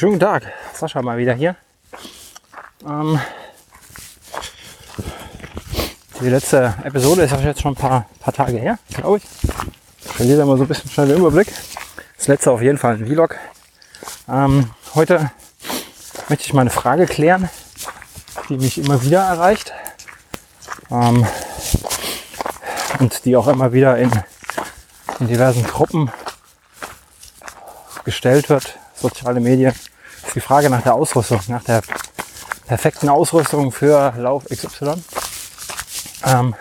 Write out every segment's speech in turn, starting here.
Schönen guten Tag. Sascha mal wieder hier. Ähm, die letzte Episode ist jetzt schon ein paar, paar Tage her, glaube ich. Ich verliere mal so ein bisschen schnell den Überblick. Das letzte auf jeden Fall ein Vlog. Ähm, heute möchte ich mal eine Frage klären, die mich immer wieder erreicht. Ähm, und die auch immer wieder in, in diversen Gruppen gestellt wird, soziale Medien, die Frage nach der Ausrüstung, nach der perfekten Ausrüstung für Lauf XY. Ähm,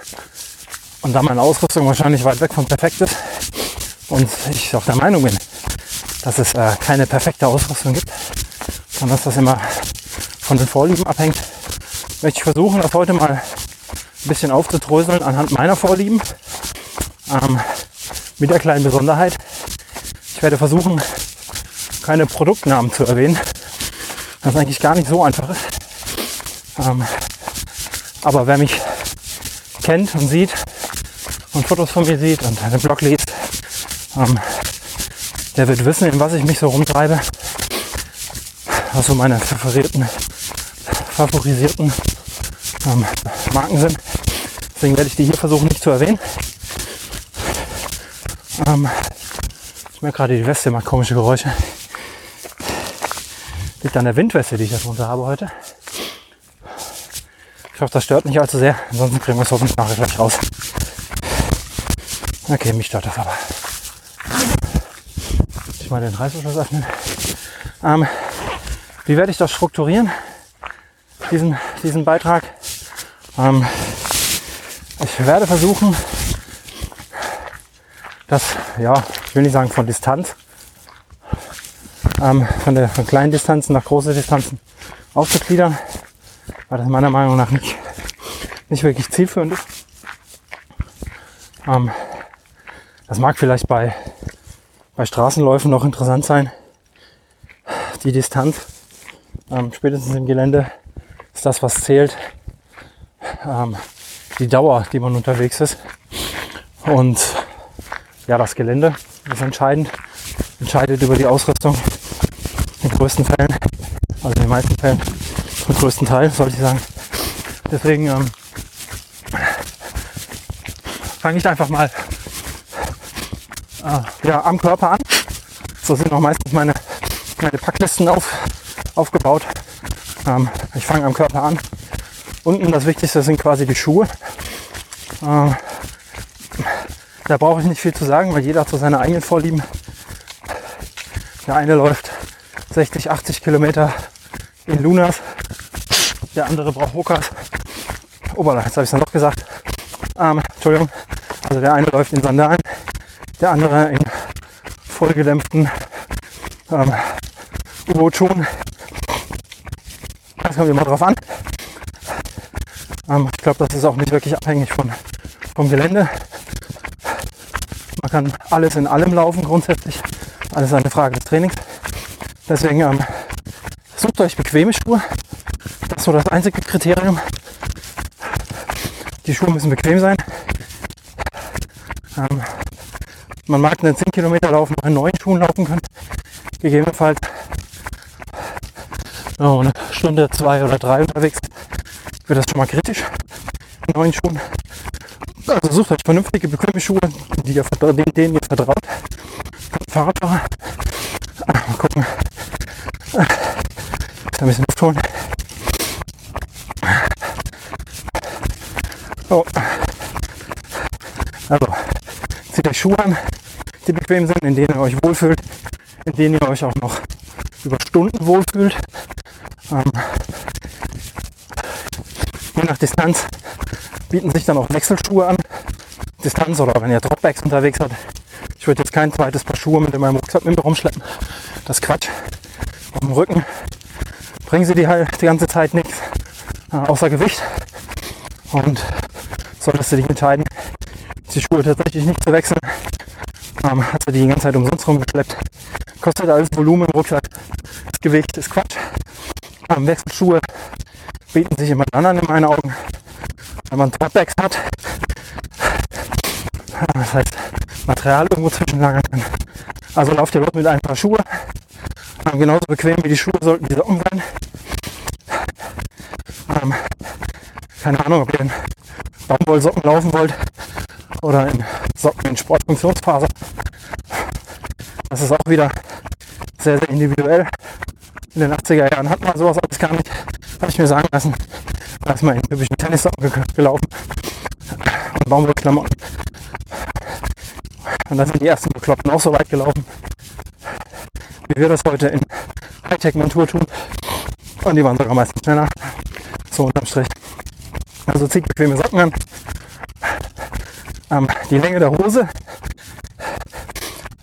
und da meine Ausrüstung wahrscheinlich weit weg von perfekt ist und ich auch der Meinung bin, dass es äh, keine perfekte Ausrüstung gibt, sondern dass das immer von den Vorlieben abhängt, möchte ich versuchen, das heute mal ein bisschen aufzudröseln anhand meiner Vorlieben. Ähm, mit der kleinen Besonderheit. Ich werde versuchen, keine Produktnamen zu erwähnen, was eigentlich gar nicht so einfach ist. Ähm, aber wer mich kennt und sieht und Fotos von mir sieht und einen Blog liest, ähm, der wird wissen, in was ich mich so rumtreibe. Was so meine favorierten, favorisierten ähm, Marken sind. Deswegen werde ich die hier versuchen nicht zu erwähnen. Ähm, ich merke gerade, die Weste macht komische Geräusche. Liegt an der Windweste, die ich darunter habe heute. Ich hoffe, das stört nicht allzu sehr. Ansonsten kriegen wir es hoffentlich nachher gleich raus. Okay, mich stört das aber. Ich mal den Reißverschluss öffnen. Ähm, wie werde ich das strukturieren? Diesen, diesen Beitrag. Ähm, ich werde versuchen, das, ja, ich will nicht sagen von Distanz, ähm, von der von kleinen Distanzen nach große Distanzen aufzugliedern, weil das meiner Meinung nach nicht, nicht wirklich zielführend ist. Ähm, das mag vielleicht bei, bei Straßenläufen noch interessant sein. Die Distanz, ähm, spätestens im Gelände, ist das, was zählt. Ähm, die Dauer, die man unterwegs ist. Und ja, das Gelände ist entscheidend, entscheidet über die Ausrüstung den größten Fällen, also in den meisten Fällen, zum größten Teil, sollte ich sagen. Deswegen ähm, fange ich einfach mal äh, ja, am Körper an. So sind auch meistens meine, meine Packlisten auf, aufgebaut. Ähm, ich fange am Körper an. Unten das Wichtigste sind quasi die Schuhe. Äh, da brauche ich nicht viel zu sagen, weil jeder hat so seine eigenen Vorlieben. Der eine läuft 60, 80 Kilometer in Lunas, der andere braucht Hokas. Oberla, jetzt habe ich es dann doch gesagt. Ähm, Entschuldigung. Also der eine läuft in Sandalen, der andere in vollgedämpften ähm, U-Boot-Schuhen. Das kommt immer drauf an. Ähm, ich glaube, das ist auch nicht wirklich abhängig von, vom Gelände. Man kann alles in allem laufen grundsätzlich. Alles eine Frage des Trainings. Deswegen ähm, sucht euch bequeme Schuhe. Das ist so das einzige Kriterium. Die Schuhe müssen bequem sein. Ähm, man mag einen 10 Kilometer Lauf noch in neuen Schuhen laufen können. Gegebenenfalls oh, eine Stunde, zwei oder drei unterwegs wird das schon mal kritisch. In neuen Schuhen. Also sucht euch vernünftige, bequeme Schuhe, die ihr, denen ihr vertraut. Fahrradfahrer. Mal gucken. Ein bisschen Luft holen. Oh. Also, zieht euch Schuhe an, die bequem sind, in denen ihr euch wohlfühlt, in denen ihr euch auch noch über Stunden wohlfühlt. Ähm, je nach Distanz bieten sich dann auch Wechselschuhe an. Distanz oder wenn ihr Dropbacks unterwegs seid. Ich würde jetzt kein zweites Paar Schuhe mit in meinem Rucksack mit rumschleppen. Das ist Quatsch. Auf dem Rücken bringen sie die halt die ganze Zeit nichts äh, außer Gewicht. Und solltest du dich entscheiden, die Schuhe tatsächlich nicht zu wechseln, ähm, hast du die ganze Zeit umsonst rumgeschleppt. Kostet alles Volumen im Rucksack. Das Gewicht ist Quatsch. Ähm, Wechselschuhe bieten sich immer anderen in meinen Augen wenn man Dropbacks hat, das heißt Material irgendwo zwischenlagern kann. Also lauft ihr los mit ein paar Schuhe, Ähm, genauso bequem wie die Schuhe sollten die Socken sein. Ähm, keine Ahnung, ob ihr in Baumwollsocken laufen wollt oder in Socken in Sportfunktionsphase. Das ist auch wieder sehr, sehr individuell. In den 80er Jahren hat man sowas alles gar nicht. Habe ich mir sagen lassen. Da ist man in typischen Tennissocken gelaufen und Baumwollklamotten. Und da sind die ersten Bekloppten auch so weit gelaufen, wie wir das heute in Hightech-Montur tun. Und die waren sogar meistens schneller. So unterm Strich. Also zieht bequeme Socken an. Ähm, die Länge der Hose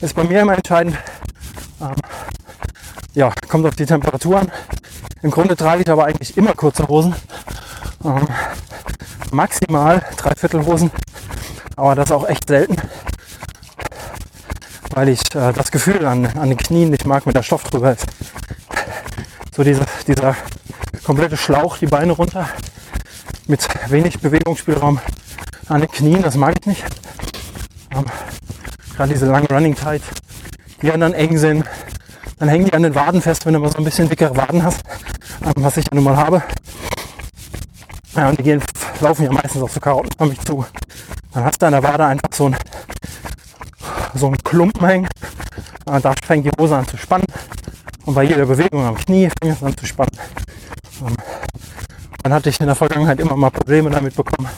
ist bei mir immer entscheidend. Ähm, ja, kommt auf die Temperatur an. Im Grunde trage ich aber eigentlich immer kurze Hosen. Ähm, maximal Dreiviertelhosen. Aber das auch echt selten. Weil ich äh, das Gefühl an, an den Knien nicht mag, wenn der Stoff drüber ist. So diese, dieser komplette Schlauch, die Beine runter. Mit wenig Bewegungsspielraum an den Knien, das mag ich nicht. Ähm, Gerade diese langen Running Tights, die dann eng sind. Dann hängen die an den Waden fest, wenn du mal so ein bisschen dickere Waden hast, ähm, was ich ja nun mal habe. Ja, und die gehen, laufen ja meistens auf so karottenförmig zu. Dann hast du an der Wade einfach so ein so einen Klumpen hängen. Und da fängt die Hose an zu spannen. Und bei jeder Bewegung am Knie fängt es an zu spannen. Ähm, dann hatte ich in der Vergangenheit immer mal Probleme damit bekommen,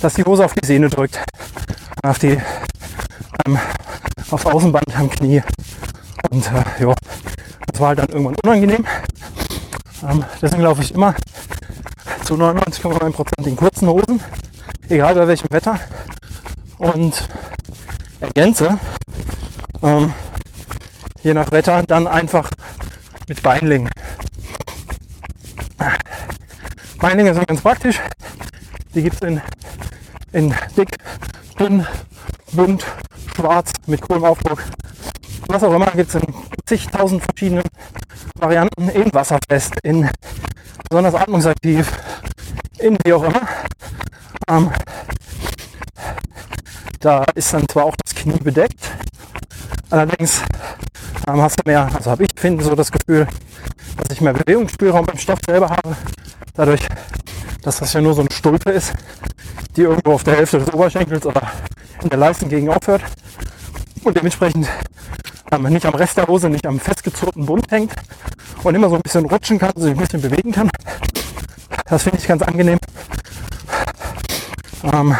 dass die Hose auf die Sehne drückt, auf die ähm, aufs Außenband am Knie. Und äh, ja, das war halt dann irgendwann unangenehm. Ähm, deswegen laufe ich immer zu 99,9% in kurzen Hosen, egal bei welchem Wetter. Und ergänze, ähm, je nach Wetter, dann einfach mit Beinlingen. Beinlinge sind ganz praktisch. Die gibt es in, in dick, dünn, bunt, schwarz, mit coolem Aufdruck. Was auch immer gibt es in zigtausend verschiedenen Varianten. In wasserfest, in besonders atmungsaktiv, in wie auch immer. Ähm, da ist dann zwar auch das Knie bedeckt, allerdings ähm, hast du mehr, also habe ich finde so das Gefühl, dass ich mehr Bewegungsspielraum beim Stoff selber habe. Dadurch, dass das ja nur so ein Stulpe ist, die irgendwo auf der Hälfte des Oberschenkels oder in der Leistengegend aufhört und dementsprechend ähm, nicht am Rest der Hose, nicht am festgezurrten Bund hängt und immer so ein bisschen rutschen kann, sich ein bisschen bewegen kann. Das finde ich ganz angenehm. Ähm,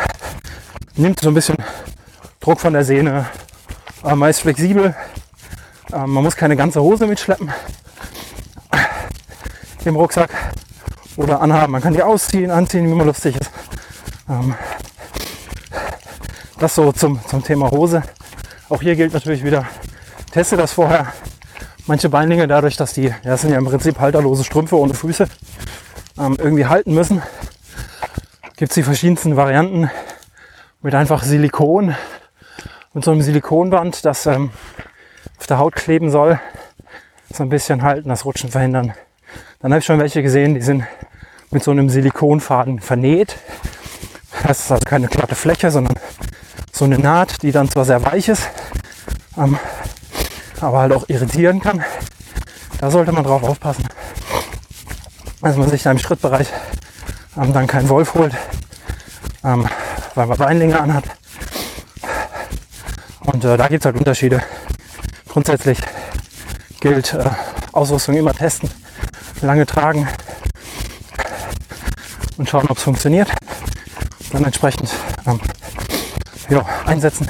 nimmt so ein bisschen Druck von der Sehne. Ähm, man ist flexibel. Ähm, man muss keine ganze Hose mitschleppen im Rucksack oder anhaben. Man kann die ausziehen, anziehen, wie man lustig ist. Ähm, das so zum, zum Thema Hose. Auch hier gilt natürlich wieder, teste das vorher. Manche Beinlinge dadurch, dass die, ja, das sind ja im Prinzip halterlose Strümpfe ohne Füße, ähm, irgendwie halten müssen, gibt es die verschiedensten Varianten mit einfach Silikon, mit so einem Silikonband, das ähm, auf der Haut kleben soll, so ein bisschen halten, das Rutschen verhindern. Dann habe ich schon welche gesehen, die sind mit so einem Silikonfaden vernäht. Das ist also keine glatte Fläche, sondern so eine Naht, die dann zwar sehr weich ist, ähm, aber halt auch irritieren kann. Da sollte man drauf aufpassen, dass man sich da im Schrittbereich ähm, dann keinen Wolf holt. Ähm, weil man Beinlinge anhat. Und äh, da gibt es halt Unterschiede. Grundsätzlich gilt äh, Ausrüstung immer testen, lange tragen und schauen, ob es funktioniert. Dann entsprechend ähm, ja, einsetzen.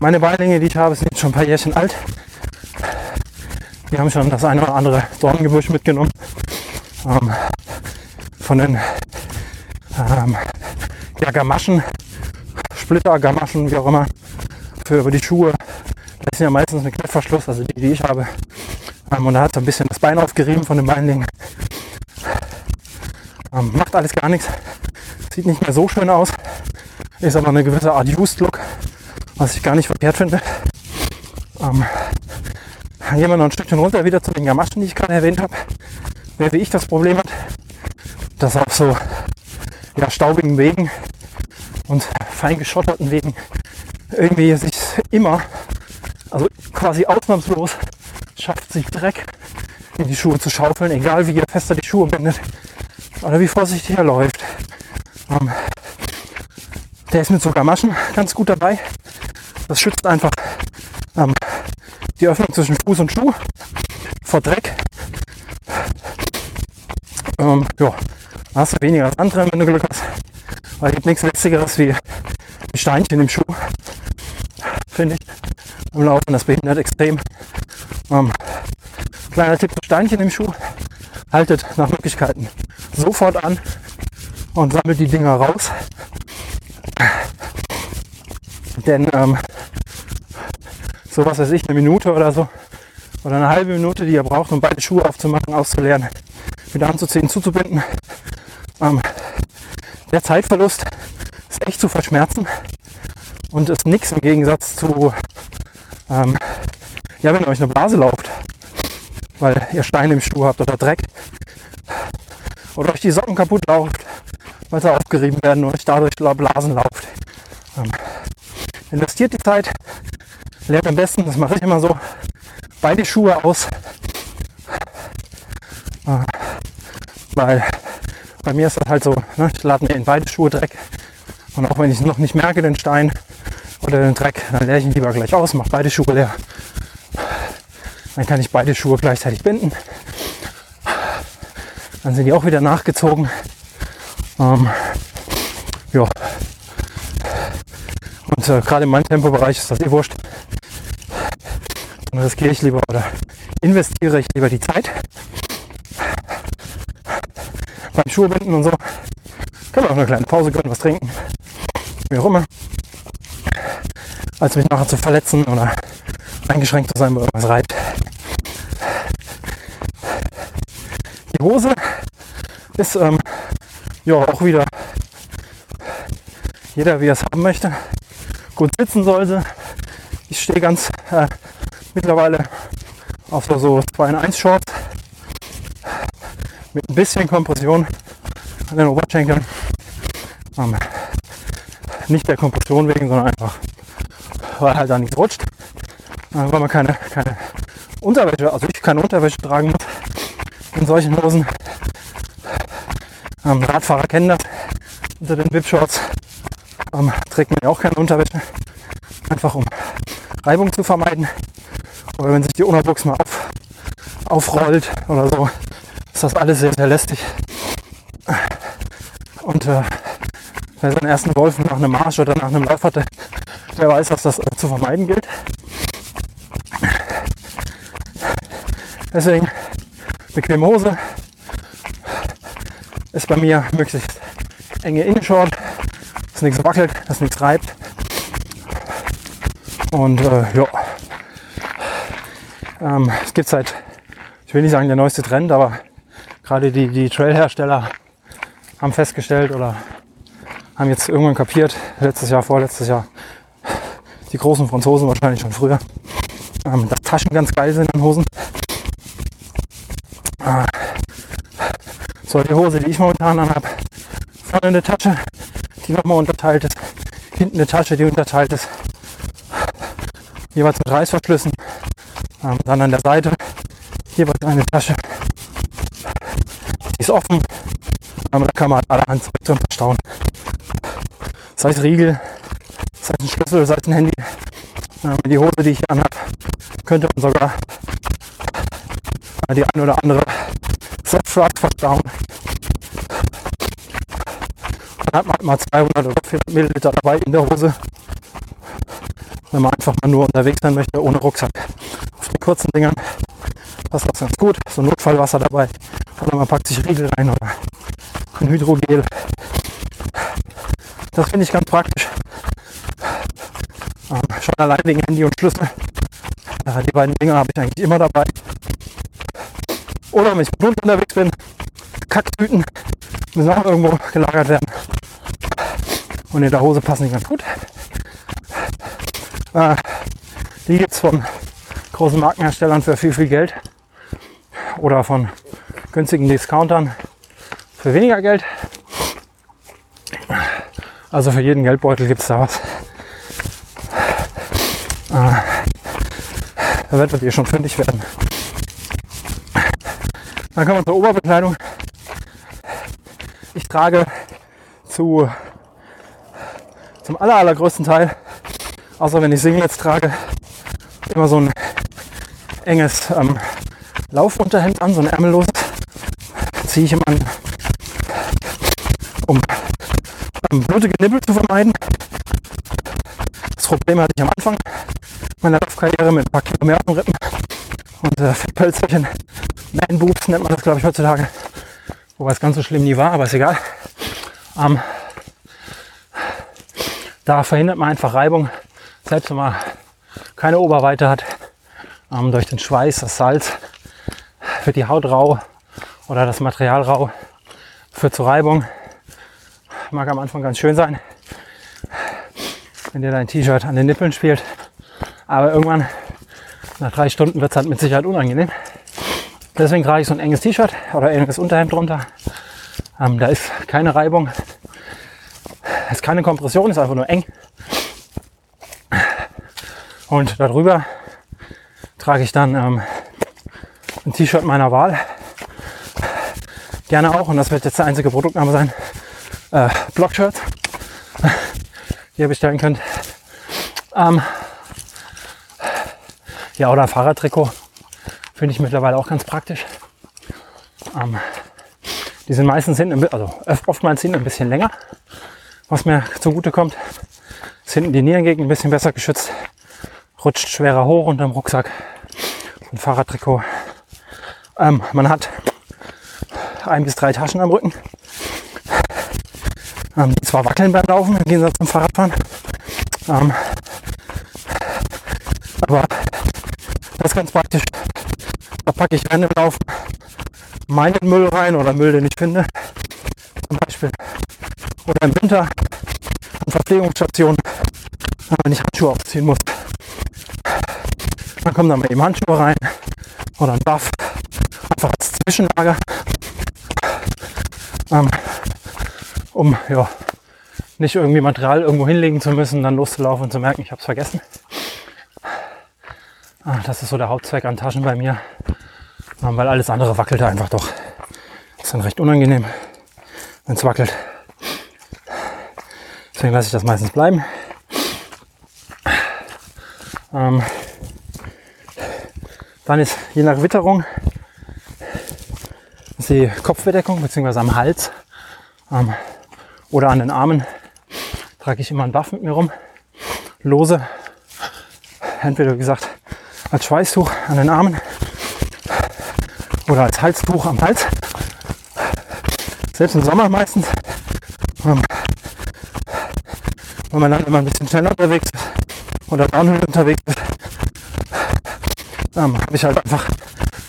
Meine Beinlinge, die ich habe, sind schon ein paar Jährchen alt. Die haben schon das eine oder andere Dornengebüsch mitgenommen. Ähm, von den ähm, ja, Gamaschen Splitter, Gamaschen, wie auch immer, für über die Schuhe. Das ist ja meistens ein Klettverschluss, also die, die ich habe. Ähm, und da hat so ein bisschen das Bein aufgerieben von dem Beinling. Ähm, macht alles gar nichts. Sieht nicht mehr so schön aus. Ist aber eine gewisse Art Used-Look, was ich gar nicht verkehrt finde. Ähm, dann gehen wir noch ein Stückchen runter wieder zu den Gamaschen, die ich gerade erwähnt habe. Wer wie ich das Problem hat, dass auf so ja, staubigen Wegen und fein geschotterten Wegen irgendwie sich immer, also quasi ausnahmslos, schafft sich Dreck in die Schuhe zu schaufeln, egal wie ihr fester die Schuhe bindet oder wie vorsichtig er läuft. Ähm, der ist mit sogar Maschen ganz gut dabei. Das schützt einfach ähm, die Öffnung zwischen Fuß und Schuh vor Dreck. Ähm, ja, hast du weniger als andere, wenn du Glück hast. Weil es gibt nichts Witzigeres wie ein Steinchen im Schuh. Finde ich. Im Laufen, das behindert extrem. Ähm, kleiner Tipp, Steinchen im Schuh. Haltet nach Möglichkeiten sofort an und sammelt die Dinger raus. Denn ähm, so was weiß ich, eine Minute oder so oder eine halbe Minute, die ihr braucht, um beide Schuhe aufzumachen, auszuleeren, wieder anzuziehen, zuzubinden. Ähm, der Zeitverlust ist echt zu verschmerzen und ist nichts im Gegensatz zu, ähm, ja, wenn euch eine Blase lauft, weil ihr Steine im Schuh habt oder Dreck oder euch die Socken kaputt lauft, weil sie aufgerieben werden und euch dadurch Blasen lauft. Ähm, investiert die Zeit, lernt am besten, das mache ich immer so, beide Schuhe aus. Äh, weil bei mir ist das halt so, ne, ich lade mir in beide Schuhe Dreck. Und auch wenn ich noch nicht merke, den Stein oder den Dreck, dann leere ich ihn lieber gleich aus, mache beide Schuhe leer. Dann kann ich beide Schuhe gleichzeitig binden. Dann sind die auch wieder nachgezogen. Ähm, ja. Und äh, gerade in meinem Tempobereich ist das eh wurscht. Dann riskiere ich lieber oder investiere ich lieber die Zeit. Beim Schuhbinden und so. Kann man auch eine kleine Pause gönnen, was trinken. Wie auch immer. Als mich nachher zu verletzen oder eingeschränkt zu sein, weil irgendwas reibt. Die Hose ist ähm, ja auch wieder jeder wie er es haben möchte. Gut sitzen soll sie. Ich stehe ganz äh, mittlerweile auf so 2 in 1 Shorts mit ein bisschen Kompression an den Oberschenkeln. Ähm, nicht der Kompression wegen, sondern einfach, weil halt da nichts rutscht. Äh, weil man keine, keine Unterwäsche, also ich keine Unterwäsche tragen muss in solchen Hosen. Ähm, Radfahrer kennen das unter den Wip-Shorts. Ähm, trägt man ja auch keine Unterwäsche. Einfach um Reibung zu vermeiden. Aber wenn sich die Unterbox mal auf, aufrollt oder so, das alles sehr, sehr lästig. Und äh, wer seinen ersten Wolf nach einem Marsch oder nach einem Lauf hatte, der weiß, dass das zu vermeiden gilt. Deswegen bequeme Hose ist bei mir möglichst enge Innenshort, dass nichts wackelt, dass nichts reibt. Und äh, ja, ähm, es gibt seit, ich will nicht sagen der neueste Trend, aber gerade die, die Trailhersteller haben festgestellt oder haben jetzt irgendwann kapiert, letztes Jahr, vorletztes Jahr, die großen Franzosen wahrscheinlich schon früher, ähm, dass Taschen ganz geil sind in Hosen. Äh, so, die Hose, die ich momentan anhabe, vorne eine Tasche, die nochmal unterteilt ist, hinten eine Tasche, die unterteilt ist, jeweils mit Reißverschlüssen ähm, dann an der Seite jeweils eine Tasche. Die ist offen. Da kann man allerhand Zeug verstauen. Sei es Riegel, sei es ein Schlüssel, sei es ein Handy. Die Hose, die ich hier anhabe, könnte man sogar die eine oder andere Softfrag verstauen. Dann hat man mal 200 oder 400 Milliliter dabei in der Hose, wenn man einfach mal nur unterwegs sein möchte, ohne Rucksack kurzen Dingern passt das ganz gut. So Notfallwasser dabei. Oder man packt sich Riegel rein oder ein Hydrogel. Das finde ich ganz praktisch. Ähm, schon allein wegen Handy und Schlüssel. Äh, die beiden Dinger habe ich eigentlich immer dabei. Oder wenn ich mit unterwegs bin, Kacktüten müssen auch irgendwo gelagert werden. Und in der Hose passen die ganz gut. Äh, die gibt es von großen Markenherstellern für viel, viel Geld oder von günstigen Discountern für weniger Geld. Also für jeden Geldbeutel gibt es da was. Äh, da werdet ihr schon fündig werden. Dann kommen wir zur Oberbekleidung. Ich trage zu, zum aller, allergrößten Teil, außer wenn ich Singlets trage, immer so ein enges ähm, Laufunterhemd an, so ein ärmelloses. Ziehe ich immer an, um ähm, blutige Nippel zu vermeiden. Das Problem hatte ich am Anfang meiner Laufkarriere mit ein paar Kilo mehr auf den Rippen und äh, Pölzerchen. Man Boobs nennt man das, glaube ich, heutzutage. Wobei es ganz so schlimm nie war, aber ist egal. Ähm, da verhindert man einfach Reibung, selbst wenn man keine Oberweite hat. Ähm, durch den Schweiß, das Salz wird die Haut rau oder das Material rau, führt zu Reibung. Mag am Anfang ganz schön sein, wenn dir dein T-Shirt an den Nippeln spielt. Aber irgendwann, nach drei Stunden, wird es halt mit Sicherheit unangenehm. Deswegen trage ich so ein enges T-Shirt oder enges Unterhemd drunter. Ähm, da ist keine Reibung. Es ist keine Kompression, ist einfach nur eng. Und darüber trage ich dann ähm, ein T-Shirt meiner Wahl. Gerne auch, und das wird jetzt der einzige Produktname sein, äh, Blockshirt, die ihr bestellen könnt. Ähm, ja, oder Fahrradtrikot finde ich mittlerweile auch ganz praktisch. Ähm, die sind meistens hinten, also oftmals hinten ein bisschen länger, was mir zugute kommt. Hinten die Nierengegend ein bisschen besser geschützt, rutscht schwerer hoch unterm Rucksack. Ein Fahrradtrikot. Ähm, man hat ein bis drei Taschen am Rücken, ähm, die zwar wackeln beim Laufen im Gegensatz zum Fahrradfahren. Ähm, aber das ist ganz praktisch. Da packe ich während dem Laufen meinen Müll rein oder Müll, den ich finde. Zum Beispiel. Oder im Winter an Verpflegungsstationen, wenn ich Handschuhe aufziehen muss. Dann kommen da mal eben Handschuhe rein oder ein Buff. Einfach als Zwischenlager. Ähm, um ja, nicht irgendwie Material irgendwo hinlegen zu müssen, dann loszulaufen und zu merken, ich habe es vergessen. Ah, das ist so der Hauptzweck an Taschen bei mir, weil alles andere wackelt einfach doch. Ist dann recht unangenehm, wenn es wackelt. Deswegen lasse ich das meistens bleiben. Ähm, dann ist je nach Witterung ist die Kopfbedeckung bzw. am Hals ähm, oder an den Armen trage ich immer einen Buff mit mir rum. Lose. Entweder wie gesagt als Schweißtuch an den Armen oder als Halstuch am Hals. Selbst im Sommer meistens. Ähm, wenn man dann immer ein bisschen schneller unterwegs ist oder downhill unterwegs ist, ähm, habe ich halt einfach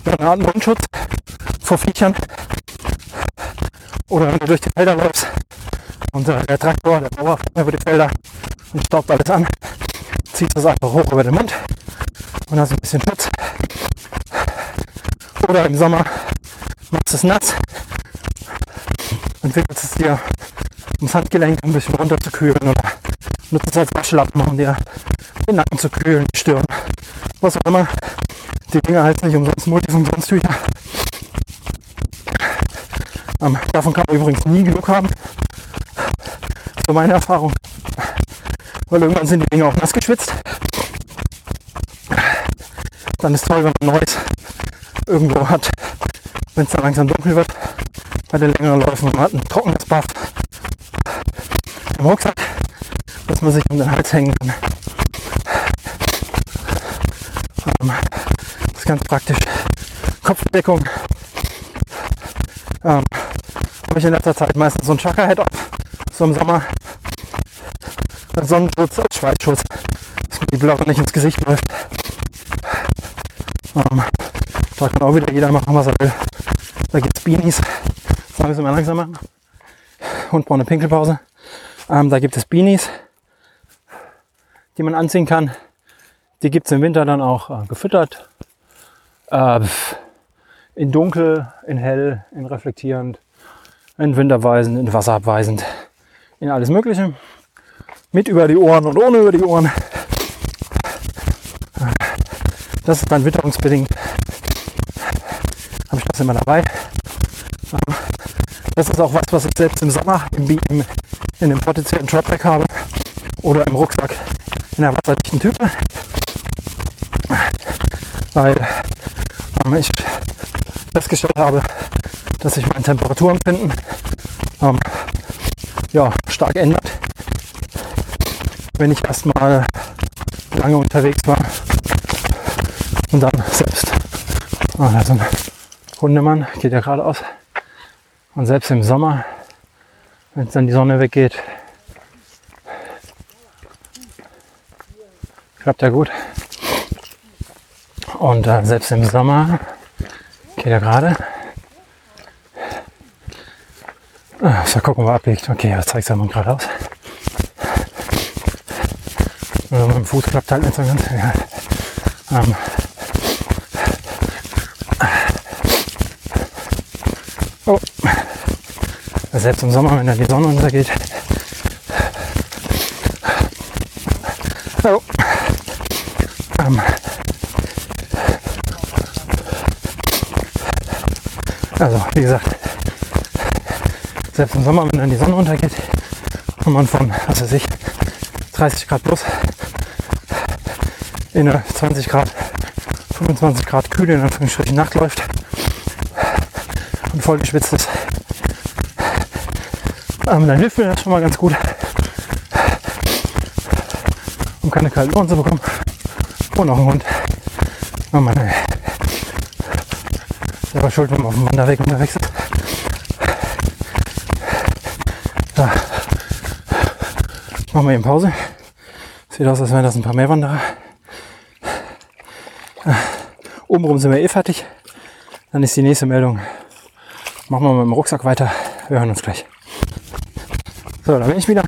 eine Art Mundschutz vor Viechern. Oder wenn du durch die Felder läufst und äh, der Traktor, der Bauer über die Felder und staubt alles an, zieht das einfach hoch über den Mund und hast ein bisschen Schutz. Oder im Sommer machst du es nass und wickelst es dir ums Handgelenk ein bisschen runter zu kühlen oder nutzt es als Waschlappen, um dir den Nacken zu kühlen, die Stirn, was auch immer. Die Dinger heißen nicht umsonst Multifunktionstücher. Ähm, davon kann man übrigens nie genug haben. So meine Erfahrung. Weil irgendwann sind die Dinger auch nass geschwitzt dann ist toll, wenn man Neues irgendwo hat, wenn es dann langsam dunkel wird, bei den längeren Läufen. Man hat ein trockenes Buff im Rucksack, dass man sich um den Hals hängen kann. Ähm, das ist ganz praktisch. Kopfdeckung ähm, habe ich in letzter Zeit meistens so ein Chaka-Head auf, so im Sommer. Sonnenschutz als Schweizschutz, dass mir die Blöcke nicht ins Gesicht läuft. Ähm, da kann auch wieder jeder machen, was er will. Da gibt es Beanies. Das müssen wir langsamer. Hund braucht eine Pinkelpause. Ähm, da gibt es Beanies, die man anziehen kann. Die gibt es im Winter dann auch äh, gefüttert. Äh, in dunkel, in hell, in reflektierend, in winterweisend, in wasserabweisend, in alles Mögliche. Mit über die Ohren und ohne über die Ohren. Das ist dann witterungsbedingt. Habe ich das immer dabei. Das ist auch was, was ich selbst im Sommer im, im, in dem potenziellen Dropback habe oder im Rucksack in der wasserdichten Tüte. Weil ähm, ich festgestellt habe, dass sich mein Temperaturempfinden ähm, ja, stark ändert, wenn ich erstmal lange unterwegs war und dann selbst. Ah, da so ein Hundemann geht ja geradeaus. Und selbst im Sommer, wenn es dann die Sonne weggeht, klappt ja gut. Und äh, selbst im Sommer geht er gerade. Ah, so gucken, wo er abbiegt. Okay, jetzt zeigt es mal geradeaus. Also mit dem Fuß klappt halt nicht so ganz. Ja. Ähm, oh. Selbst im Sommer, wenn da die Sonne untergeht. Oh. Ähm. Also, wie gesagt, selbst im Sommer, wenn dann die Sonne untergeht und man von, was weiß ich, 30 Grad plus in eine 20 Grad, 25 Grad kühle in Anführungsstrichen Nacht läuft und voll geschwitzt ist, ähm, dann hilft mir das schon mal ganz gut, um keine kalten Ohren zu bekommen. Und auch ein Hund. Oh Mann. Selber schuld, wenn man auf dem Wanderweg unterwegs ist. Da. Machen wir eben Pause. Sieht aus, als wären das ein paar mehr Wanderer. Obenrum sind wir eh fertig. Dann ist die nächste Meldung. Machen wir mit dem Rucksack weiter. Wir hören uns gleich. So, da bin ich wieder.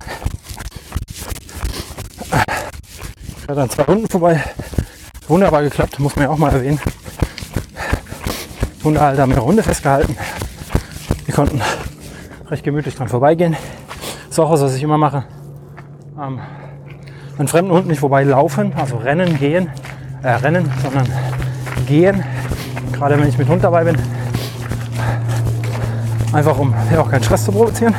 Ich war dann zwei Runden vorbei. Wunderbar geklappt, muss man ja auch mal erwähnen. Hundehalter haben eine Runde festgehalten. Wir konnten recht gemütlich dran vorbeigehen. ist auch was, was ich immer mache. Ähm, einen fremden Hund nicht vorbei laufen, also rennen, gehen, äh, rennen, sondern gehen. Gerade wenn ich mit Hund dabei bin. Einfach um ja, auch keinen Stress zu provozieren.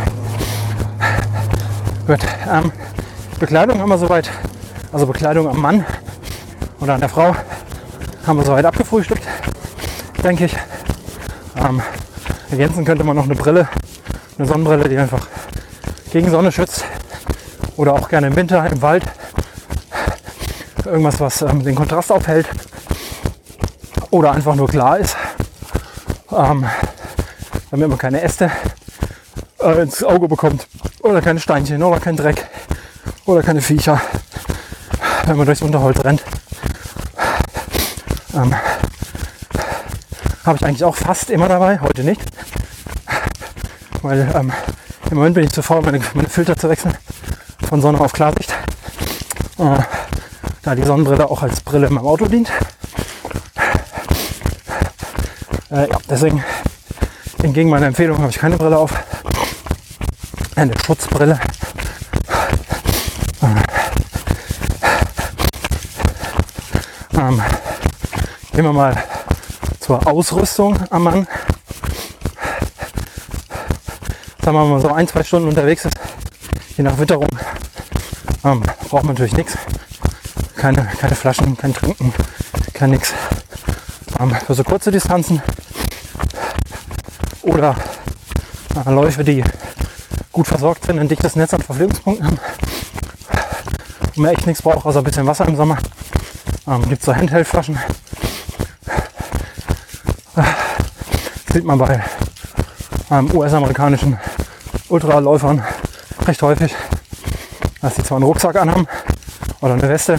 Gut. Ähm, Bekleidung haben wir soweit, also Bekleidung am Mann oder an der Frau haben wir soweit abgefrühstückt, denke ich. Ähm, ergänzen könnte man noch eine Brille, eine Sonnenbrille, die einfach gegen Sonne schützt. Oder auch gerne im Winter im Wald irgendwas, was ähm, den Kontrast aufhält. Oder einfach nur klar ist, ähm, damit man keine Äste äh, ins Auge bekommt. Oder keine Steinchen oder kein Dreck. Oder keine Viecher, wenn man durchs Unterholz rennt. Ähm, Habe ich eigentlich auch fast immer dabei, heute nicht. Weil ähm, im Moment bin ich zu faul, meine, meine Filter zu wechseln von Sonne auf Klarsicht. Äh, da die Sonnenbrille auch als Brille in meinem Auto dient. Äh, ja, deswegen entgegen meiner Empfehlung habe ich keine Brille auf. Eine Schutzbrille. Ähm, gehen wir mal zur Ausrüstung am Mann. Sagen wir mal so ein, zwei Stunden unterwegs ist, je nach Witterung, ähm, braucht man natürlich nichts. Keine, keine Flaschen, kein Trinken, kein nix. Ähm, für so kurze Distanzen oder äh, Läufe, die gut versorgt sind, ein dichtes Netz an Verpflegungspunkten haben und man echt nichts braucht, außer ein bisschen Wasser im Sommer. Ähm, Gibt es so Handheldflaschen. Das sieht man bei ähm, US-amerikanischen Ultraläufern recht häufig, dass sie zwar einen Rucksack anhaben oder eine Weste,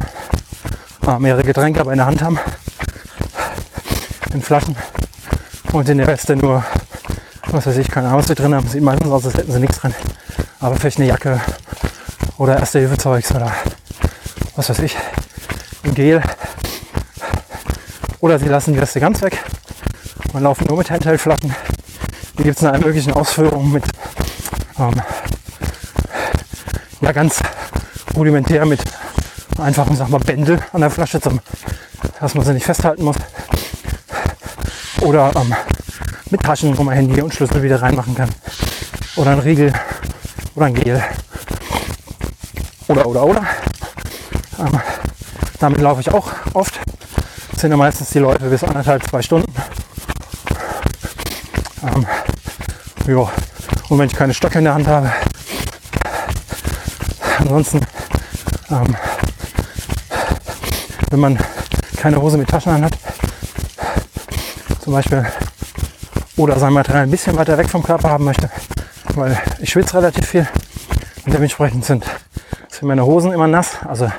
äh, mehrere Getränke aber in der Hand haben, in Flaschen und in der Weste nur, was weiß ich, keine Ahnung, was sie drin haben. Sieht meistens aus, als hätten sie nichts drin. Aber vielleicht eine Jacke oder erste Hilfezeugs oder was weiß ich, ein Gel. Oder sie lassen die Weste ganz weg und laufen nur mit Handheldflaschen. Die gibt es in allen möglichen Ausführungen mit ähm, ja ganz rudimentär mit einfachen, sag mal, Bändel an der Flasche, zum, dass man sie nicht festhalten muss. Oder ähm, mit Taschen, wo man Handy und Schlüssel wieder reinmachen kann. oder ein Riegel oder ein Gel. Oder, oder, oder. Ähm, damit laufe ich auch oft. Das sind ja meistens die Läufe bis anderthalb, zwei Stunden. Ähm, jo. Und wenn ich keine Stöcke in der Hand habe, ansonsten, ähm, wenn man keine Hose mit Taschen hat, zum Beispiel, oder sein Material ein bisschen weiter weg vom Körper haben möchte, weil ich schwitze relativ viel und dementsprechend sind, sind meine Hosen immer nass. Also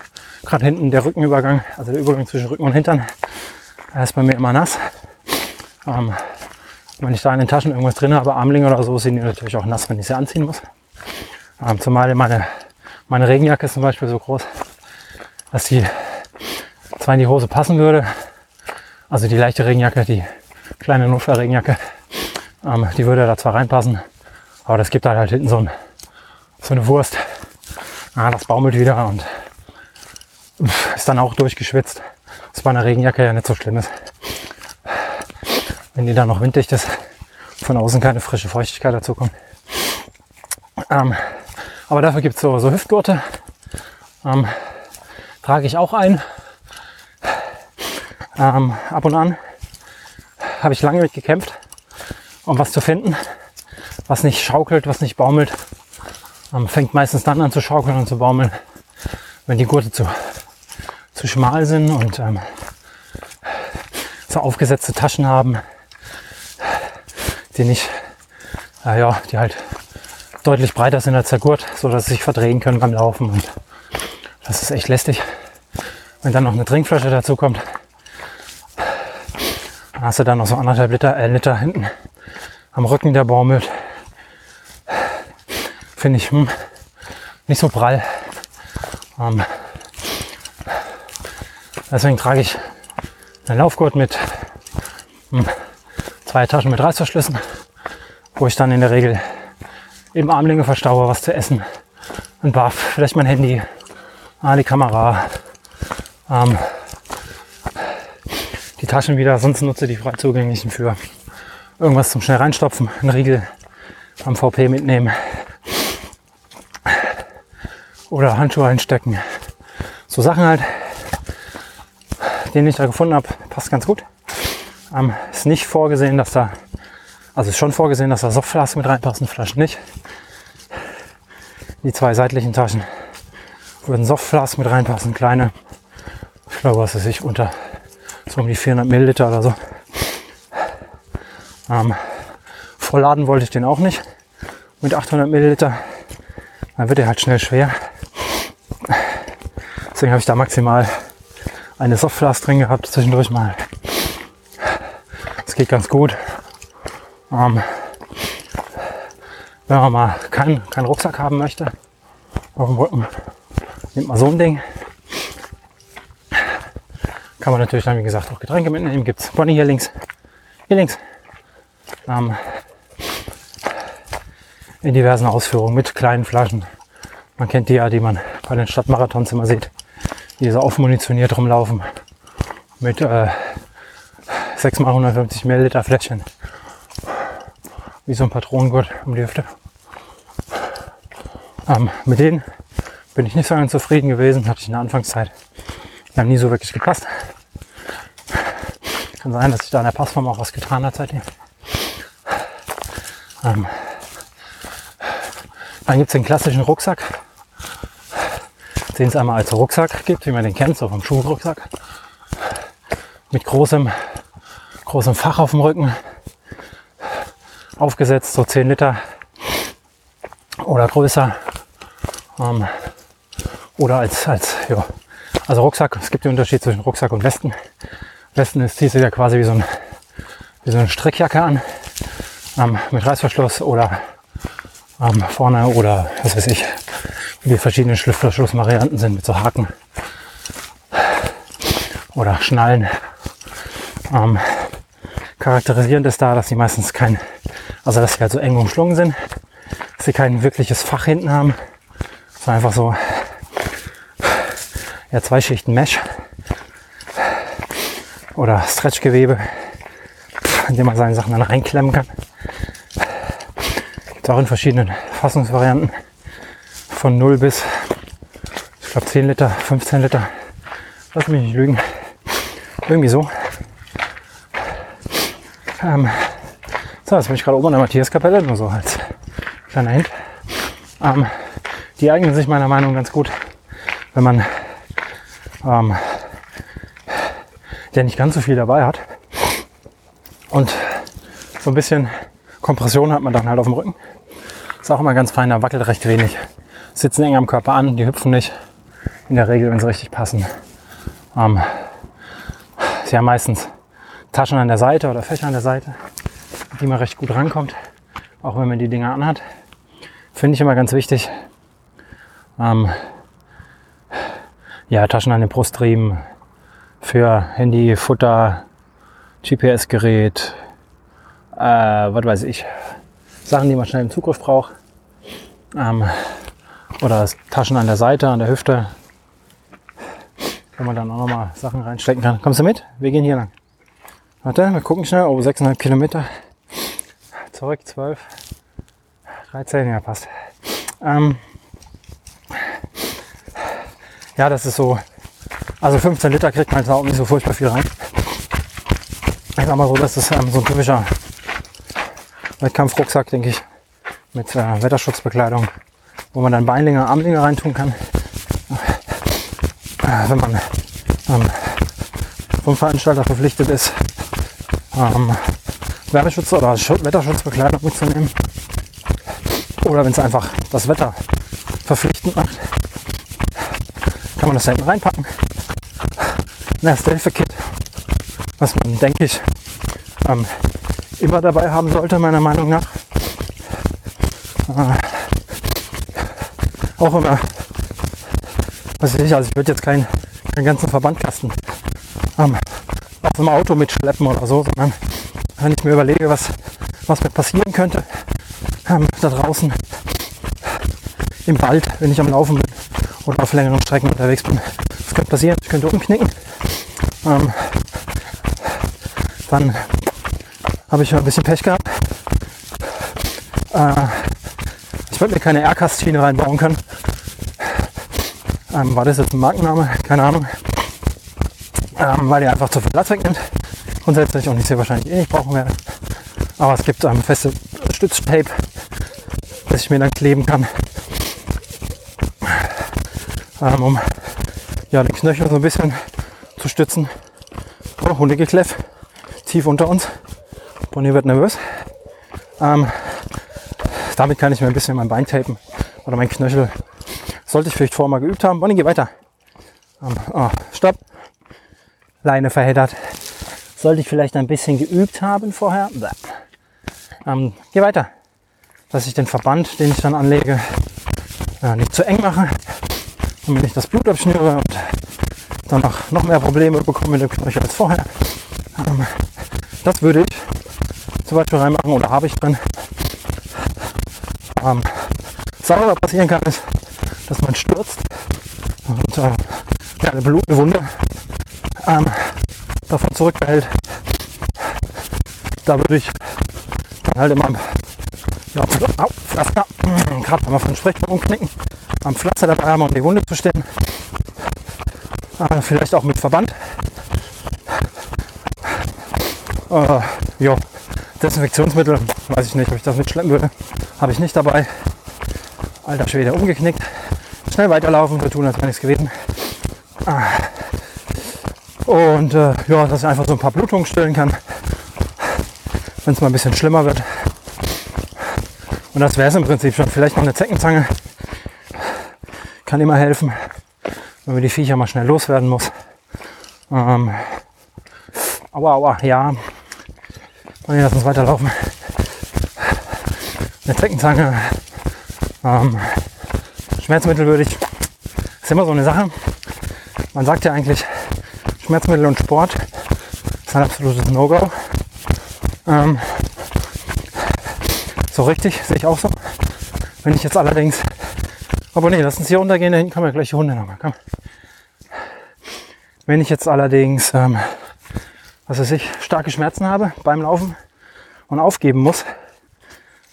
gerade hinten der Rückenübergang, also der Übergang zwischen Rücken und Hintern, ist bei mir immer nass. Ähm, wenn ich da in den Taschen irgendwas drin habe, Armlinge oder so, sind die natürlich auch nass, wenn ich sie anziehen muss. Ähm, zumal meine, meine Regenjacke ist zum Beispiel so groß, dass die zwar in die Hose passen würde, also die leichte Regenjacke, die kleine Notfallregenjacke, ähm, die würde da zwar reinpassen, aber das gibt halt, halt hinten so, ein, so eine Wurst. Ah, das baumelt wieder und ist dann auch durchgeschwitzt. Was bei einer Regenjacke ja nicht so schlimm ist. Wenn die dann noch winddicht ist, von außen keine frische Feuchtigkeit dazu kommt. Ähm, aber dafür gibt es so, so Hüftgurte. Ähm, trage ich auch ein. Ähm, ab und an habe ich lange mit gekämpft, um was zu finden was nicht schaukelt, was nicht baumelt, ähm, fängt meistens dann an zu schaukeln und zu baumeln, wenn die Gurte zu, zu schmal sind und ähm, so aufgesetzte Taschen haben, die nicht, äh, ja, die halt deutlich breiter sind als der Gurt, so dass sie sich verdrehen können beim Laufen und das ist echt lästig. Wenn dann noch eine Trinkflasche dazu kommt, dann hast du dann noch so anderthalb Liter, äh, Liter hinten am Rücken, der baumelt finde ich hm, nicht so prall. Ähm, deswegen trage ich einen Laufgurt mit hm, zwei Taschen mit Reißverschlüssen, wo ich dann in der Regel eben Armlinge verstaue, was zu essen, ein Buff, vielleicht mein Handy, ah, die Kamera, ähm, die Taschen wieder, sonst nutze die frei zugänglichen für irgendwas zum schnell reinstopfen, einen Riegel am VP mitnehmen, oder Handschuhe einstecken. So Sachen halt, den ich da gefunden habe, passt ganz gut. Ähm, ist nicht vorgesehen, dass da, also ist schon vorgesehen, dass da Softflaschen mit reinpassen, Flaschen nicht. Die zwei seitlichen Taschen würden Softflaschen mit reinpassen, kleine. Ich glaube, was ist ich unter so um die 400 Milliliter oder so. Ähm, vollladen wollte ich den auch nicht mit 800 Milliliter. Dann wird er halt schnell schwer. Deswegen habe ich da maximal eine Softflask drin gehabt, zwischendurch mal. Geht ganz gut. Ähm, wenn man mal keinen kein Rucksack haben möchte, auf dem Rücken, nimmt man so ein Ding. Kann man natürlich dann, wie gesagt, auch Getränke mitnehmen. Gibt es Bonnie hier links. Hier links. Ähm, in diversen Ausführungen mit kleinen Flaschen. Man kennt die ja, die man bei den Stadtmarathons immer sieht die so aufmunitioniert rumlaufen mit äh, 6 mal 150 Milliliter Fläschchen. Wie so ein Patronengurt um die Hüfte. Ähm, mit denen bin ich nicht so ganz zufrieden gewesen, hatte ich in der Anfangszeit. Die haben nie so wirklich gepasst. Kann sein, dass sich da in der Passform auch was getan hat seitdem. Ähm, dann gibt es den klassischen Rucksack den es einmal als Rucksack gibt, wie man den kennt, so vom Schuhrucksack. Mit großem, großem Fach auf dem Rücken. Aufgesetzt, so 10 Liter oder größer. Ähm, oder als, als, ja, also Rucksack. Es gibt den Unterschied zwischen Rucksack und Westen. Westen ist, ziehst du ja quasi wie so, ein, wie so eine Strickjacke an. Ähm, mit Reißverschluss oder ähm, vorne oder was weiß ich, wie verschiedene Schlussvarianten sind mit so Haken oder Schnallen. Ähm, charakterisierend ist da, dass sie meistens kein, also dass sie halt so eng umschlungen sind, dass sie kein wirkliches Fach hinten haben, sondern einfach so ja, zwei Schichten Mesh oder Stretchgewebe, in dem man seine Sachen dann reinklemmen kann. Gibt auch in verschiedenen Fassungsvarianten von 0 bis, ich glaube 10 Liter, 15 Liter. Lass mich nicht lügen. Irgendwie so. Ähm, so, jetzt bin ich gerade oben an der Matthiaskapelle, nur so als kleiner Hint. Ähm, die eignen sich meiner Meinung nach ganz gut, wenn man ähm, der nicht ganz so viel dabei hat. Und so ein bisschen Kompression hat man dann halt auf dem Rücken. Ist auch immer ganz fein, da wackelt recht wenig. Sitzen eng am Körper an, die hüpfen nicht. In der Regel, wenn sie richtig passen. Ähm, sie haben meistens Taschen an der Seite oder Fächer an der Seite, die man recht gut rankommt, auch wenn man die Dinger anhat. Finde ich immer ganz wichtig. Ähm, ja, Taschen an den Brustriemen für Handy, Futter, GPS-Gerät, äh, was weiß ich, Sachen, die man schnell im Zugriff braucht. Ähm, oder Taschen an der Seite, an der Hüfte, wo man dann auch nochmal Sachen reinstecken kann. Kommst du mit? Wir gehen hier lang. Warte, wir gucken schnell. Oh, 6,5 Kilometer. Zurück, 12, 13, ja passt. Ähm, ja, das ist so, also 15 Liter kriegt man jetzt auch nicht so furchtbar viel rein. Ich sag mal so, das ist ähm, so ein typischer Wettkampfrucksack, denke ich, mit äh, Wetterschutzbekleidung, wo man dann Beinlinge, Armlinge reintun kann. Äh, wenn man ähm, vom Veranstalter verpflichtet ist, ähm, Wärmeschutz oder Wetterschutzbekleidung mitzunehmen. Oder wenn es einfach das Wetter verpflichtend macht, kann man das hinten reinpacken. Ein Erste-Hilfe-Kit, was man, denke ich, ähm, immer dabei haben sollte, meiner Meinung nach. Äh, auch immer, was weiß ich, also ich würde jetzt keinen, keinen ganzen Verbandkasten ähm, dem Auto mitschleppen oder so, sondern wenn ich mir überlege, was, was mir passieren könnte, ähm, da draußen im Wald, wenn ich am Laufen bin oder auf längeren Strecken unterwegs bin. Das könnte passieren, ich könnte umknicken. Ähm, dann habe ich ein bisschen Pech gehabt. Äh, ich wollte mir keine Aircast-Schiene reinbauen können. Ähm, war das jetzt ein Markenname? Keine Ahnung. Ähm, weil die einfach zu viel Platz wegnimmt. Grundsätzlich und ich sehr wahrscheinlich eh nicht brauchen werde. Aber es gibt ähm, feste Stütztape, das ich mir dann kleben kann. Ähm, um ja, den Knöchel so ein bisschen zu stützen. Oh, Hundegekläff, tief unter uns. Bonnie wird nervös. Ähm, damit kann ich mir ein bisschen mein Bein tapen oder mein Knöchel. Sollte ich vielleicht vorher mal geübt haben. Bonnie, geh weiter. Ähm, oh. Leine verheddert. Sollte ich vielleicht ein bisschen geübt haben vorher. Ähm, geh weiter. Dass ich den Verband, den ich dann anlege, äh, nicht zu eng mache. Wenn ich das Blut abschnüre und dann noch, noch mehr Probleme bekomme mit dem Knöchel als vorher. Ähm, das würde ich zum Beispiel reinmachen oder habe ich drin. Ähm, was aber passieren kann, ist, dass man stürzt und äh, ja, eine blutende Wunde ähm, davon zurückhält. Da würde ich dann halt immer ja, au, Pflaster, gerade wenn man von Sprechen umknicken, am Pflaster dabei haben, um die Wunde zu stellen. Äh, vielleicht auch mit Verband. Äh, jo, Desinfektionsmittel, weiß ich nicht, ob ich das mitschleppen würde. Habe ich nicht dabei. Alter Schwede, umgeknickt. Schnell weiterlaufen, wir tun, als wäre nichts gewesen. Ah. Und äh, ja, dass ich einfach so ein paar Blutungen stillen kann, wenn es mal ein bisschen schlimmer wird. Und das wäre es im Prinzip schon. Vielleicht noch eine Zeckenzange. Kann immer helfen, wenn man die Viecher mal schnell loswerden muss. Ähm, aua, aua, ja. Und lass uns weiterlaufen. Eine Zeckenzange. Ähm, Schmerzmittel würde ich. Ist immer so eine Sache. Man sagt ja eigentlich, Schmerzmittel und Sport ist ein absolutes No-Go. Ähm, so richtig, sehe ich auch so. Wenn ich jetzt allerdings. Aber nee, lass uns hier runtergehen, da hinten kommen ja gleich die Hunde nochmal. Komm. Wenn ich jetzt allerdings, ähm, was weiß ich, starke Schmerzen habe beim Laufen und aufgeben muss,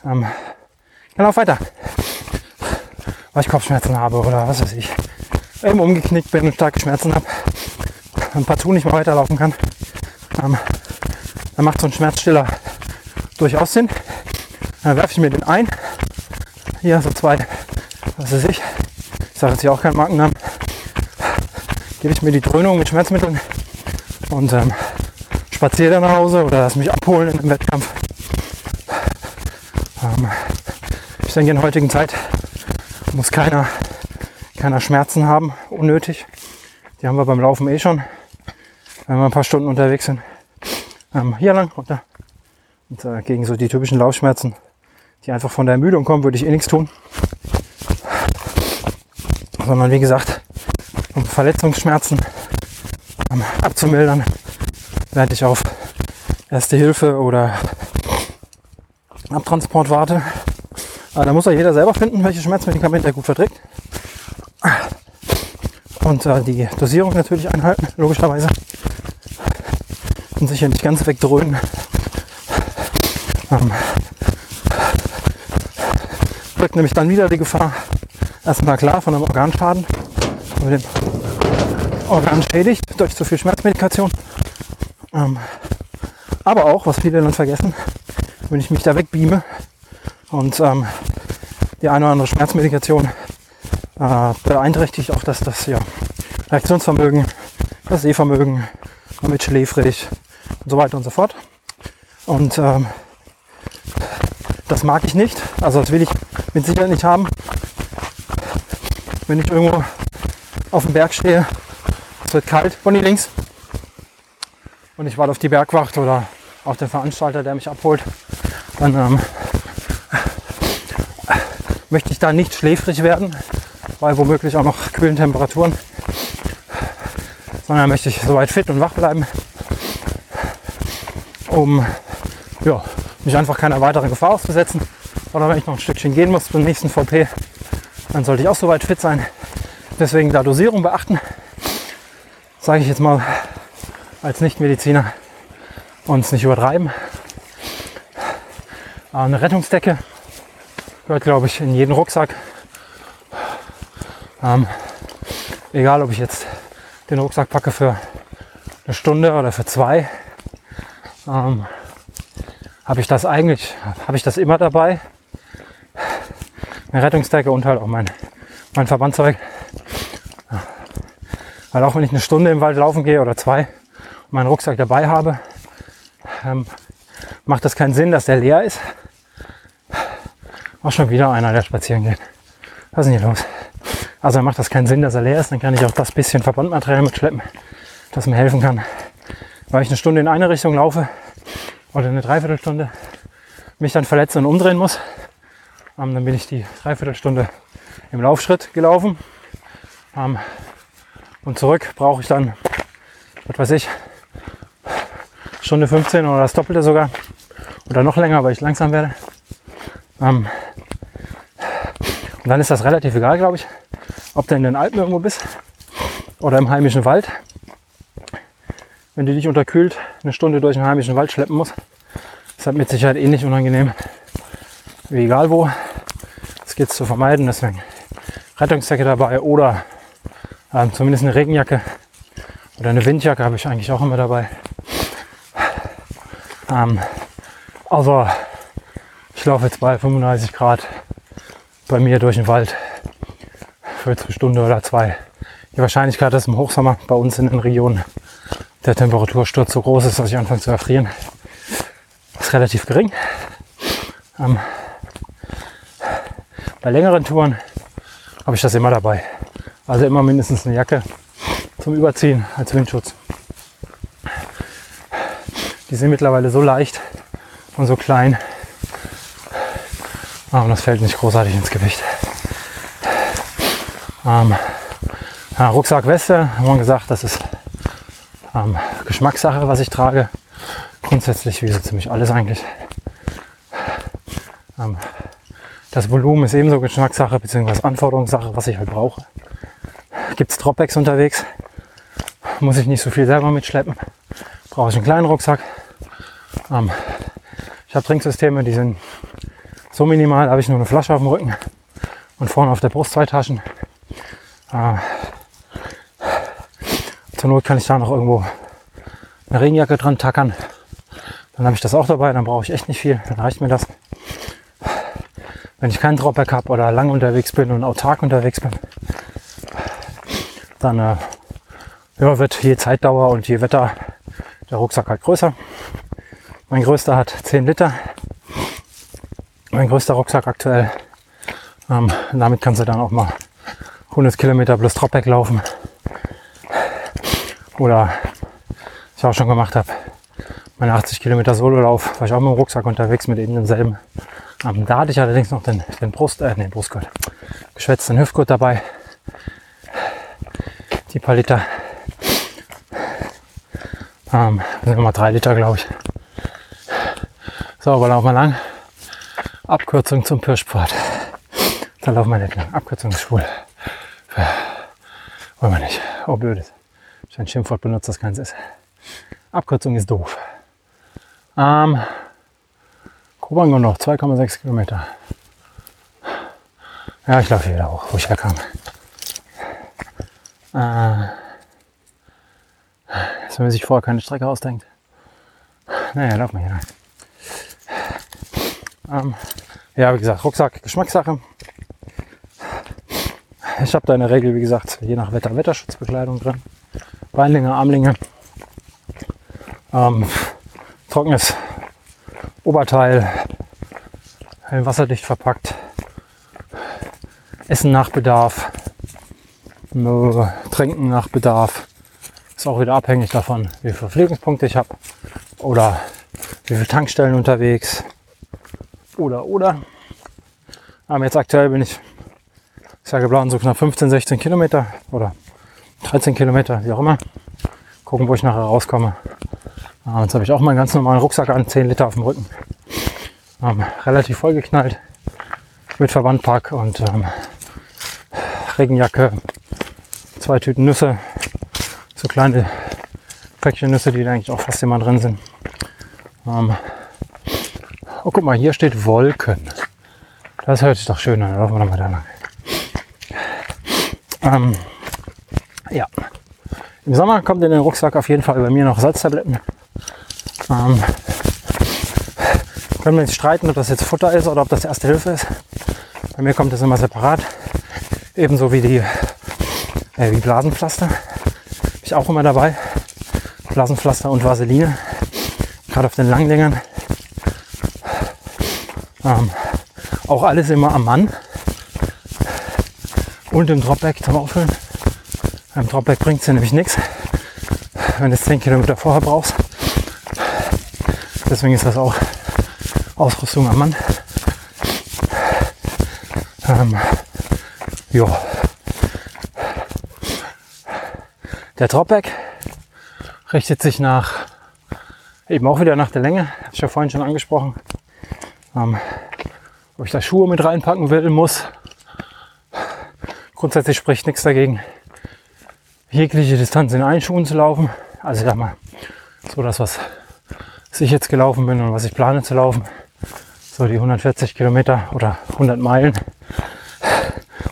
ähm, Dann lauf weiter. Weil ich Kopfschmerzen habe oder was weiß ich. Eben umgeknickt bin und starke Schmerzen habe. Und partout nicht mehr weiterlaufen kann. Ähm, dann macht so ein Schmerzstiller durchaus Sinn. Dann werfe ich mir den ein. Hier so zwei, was weiß ich. Ich sage jetzt hier auch keinen Markennamen. Gebe ich mir die Dröhnung mit Schmerzmitteln und ähm, spaziere dann nach Hause oder lass mich abholen in einem Wettkampf. Ähm, ich denke, in der heutigen Zeit muss keiner, keiner Schmerzen haben, unnötig. Die haben wir beim Laufen eh schon, wenn wir ein paar Stunden unterwegs sind. Ähm, hier lang, runter. Und äh, gegen so die typischen Laufschmerzen, die einfach von der Ermüdung kommen, würde ich eh nichts tun. Sondern wie gesagt, um Verletzungsschmerzen ähm, abzumildern, während ich auf Erste Hilfe oder Abtransport warte. Aber da muss ja jeder selber finden, welche Schmerzmedikamente er gut verträgt. Und äh, die Dosierung natürlich einhalten, logischerweise. Und sicher nicht ganz wegdröhnen. Ähm, birgt nämlich dann wieder die Gefahr, erstmal klar von einem Organschaden, wenn man den Organ schädigt durch zu viel Schmerzmedikation. Ähm, aber auch, was viele dann vergessen, wenn ich mich da wegbeame und ähm, die eine oder andere Schmerzmedikation äh, beeinträchtigt auch das, das ja, Reaktionsvermögen, das Sehvermögen, mit schläfrig und so weiter und so fort. Und ähm, das mag ich nicht. Also das will ich mit Sicherheit nicht haben. Wenn ich irgendwo auf dem Berg stehe, es wird kalt, Bonnie links. Und ich warte auf die Bergwacht oder auf den Veranstalter, der mich abholt, dann ähm, möchte ich da nicht schläfrig werden, bei womöglich auch noch kühlen Temperaturen, sondern möchte ich soweit fit und wach bleiben, um ja, mich einfach keiner weiteren Gefahr auszusetzen. Oder wenn ich noch ein Stückchen gehen muss zum nächsten VP, dann sollte ich auch soweit fit sein. Deswegen da Dosierung beachten, sage ich jetzt mal als Nichtmediziner und es nicht übertreiben. Eine Rettungsdecke gehört, glaube ich, in jeden Rucksack. Ähm, egal, ob ich jetzt den Rucksack packe für eine Stunde oder für zwei, ähm, habe ich das eigentlich, habe ich das immer dabei. Eine Rettungsdecke und halt auch mein, mein Verbandzeug. Weil auch wenn ich eine Stunde im Wald laufen gehe oder zwei und meinen Rucksack dabei habe, ähm, macht das keinen Sinn, dass der leer ist. Auch schon wieder einer, der spazieren geht. Was ist denn hier los? Also macht das keinen Sinn, dass er leer ist. Dann kann ich auch das bisschen Verbandmaterial mitschleppen, das mir helfen kann. Weil ich eine Stunde in eine Richtung laufe oder eine Dreiviertelstunde, mich dann verletze und umdrehen muss. Ähm, dann bin ich die Dreiviertelstunde im Laufschritt gelaufen. Ähm, und zurück brauche ich dann, was weiß ich, Stunde 15 oder das Doppelte sogar. Oder noch länger, weil ich langsam werde. Ähm, und dann ist das relativ egal, glaube ich, ob du in den Alpen irgendwo bist oder im heimischen Wald. Wenn du dich unterkühlt eine Stunde durch den heimischen Wald schleppen musst, ist das mit Sicherheit ähnlich unangenehm wie egal wo. Das geht zu vermeiden, deswegen Rettungsjacke dabei oder ähm, zumindest eine Regenjacke oder eine Windjacke habe ich eigentlich auch immer dabei. Ähm, also ich laufe jetzt bei 35 Grad bei mir durch den Wald für eine Stunde oder zwei. Die Wahrscheinlichkeit, dass im Hochsommer bei uns in den Regionen der Temperatursturz so groß ist, dass ich anfange zu erfrieren, ist relativ gering. Ähm, bei längeren Touren habe ich das immer dabei. Also immer mindestens eine Jacke zum Überziehen als Windschutz. Die sind mittlerweile so leicht und so klein. Ah, und das fällt nicht großartig ins Gewicht. Ähm, ja, Rucksack Weste, haben wir gesagt, das ist ähm, Geschmackssache, was ich trage. Grundsätzlich wie so ziemlich alles eigentlich. Ähm, das Volumen ist ebenso Geschmackssache bzw. Anforderungssache, was ich halt brauche. Gibt es Dropbacks unterwegs, muss ich nicht so viel selber mitschleppen. Brauche ich einen kleinen Rucksack. Ähm, ich habe Trinksysteme, die sind So minimal habe ich nur eine Flasche auf dem Rücken und vorne auf der Brust zwei Taschen. Äh, zur Not kann ich da noch irgendwo eine Regenjacke dran tackern. Dann habe ich das auch dabei, dann brauche ich echt nicht viel, dann reicht mir das. Wenn ich keinen Dropback habe oder lang unterwegs bin und autark unterwegs bin, dann äh, ja, wird je Zeitdauer und je Wetter der Rucksack halt größer. Mein größter hat 10 Liter. Mein größter Rucksack aktuell. Ähm, damit kannst du dann auch mal 100 Kilometer plus Dropback laufen. Oder ich auch schon gemacht habe, meine 80 Kilometer Sololauf, war ich auch mit dem Rucksack unterwegs mit eben demselben. Ähm, da hatte ich allerdings noch den, den Brust, äh, den Brustgurt, geschwätzten Hüftgurt dabei. Die paar Liter. Ähm, sind immer drei Liter, glaube ich. So, aber laufen wir lang. Abkürzung zum Pirschpfad. Da laufen wir nicht lang. Abkürzung ist schwul. Wollen wir nicht. Oh, blödes. Ich ein Schimpfwort benutzt, das Ganze ist. Abkürzung ist doof. Ähm, Kobango noch, 2,6 Kilometer. Ja, ich laufe wieder hoch, wo ich herkam. Äh, dass man sich vorher keine Strecke ausdenkt. Naja, lauf mal hier rein. Ähm, ja, wie gesagt, Rucksack, Geschmackssache. Ich habe da in der Regel, wie gesagt, je nach Wetter Wetterschutzbekleidung drin. Beinlinge, Armlinge. Ähm, trockenes Oberteil, wasserdicht verpackt. Essen nach Bedarf. Trinken nach Bedarf. Ist auch wieder abhängig davon, wie viele Verpflegungspunkte ich habe. Oder wie viele Tankstellen unterwegs. Oder, oder. Aber jetzt aktuell bin ich, ich sage geplant, so knapp 15, 16 Kilometer oder 13 Kilometer, wie auch immer. Gucken, wo ich nachher rauskomme. Ah, jetzt habe ich auch meinen ganz normalen Rucksack an, 10 Liter auf dem Rücken. Ähm, relativ vollgeknallt mit Verbandpack und ähm, Regenjacke, zwei Tüten Nüsse, so kleine Päckchen Nüsse, die da eigentlich auch fast immer drin sind. Ähm, oh, guck mal, hier steht Wolken. Das hört sich doch schön an. Laufen wir nochmal da lang. Ähm, ja. Im Sommer kommt in den Rucksack auf jeden Fall bei mir noch Salztabletten. Ähm, können wir jetzt streiten, ob das jetzt Futter ist oder ob das Erste Hilfe ist. Bei mir kommt das immer separat. Ebenso wie die äh, wie Blasenpflaster. Habe ich auch immer dabei. Blasenpflaster und Vaseline. Gerade auf den Langlängern. Ähm, auch alles immer am Mann. Und im Dropback zum Auffüllen. Im Dropback bringt es nämlich nichts, wenn du es 10 Kilometer vorher brauchst. Deswegen ist das auch Ausrüstung am Mann. Ähm, ja. Der Dropback richtet sich nach, eben auch wieder nach der Länge, habe ich ja vorhin schon angesprochen. Ähm, ob ich da Schuhe mit reinpacken will, muss. Grundsätzlich spricht nichts dagegen, jegliche Distanz in einen Schuhen zu laufen. Also ich sag mal, so das, was ich jetzt gelaufen bin und was ich plane zu laufen. So die 140 Kilometer oder 100 Meilen.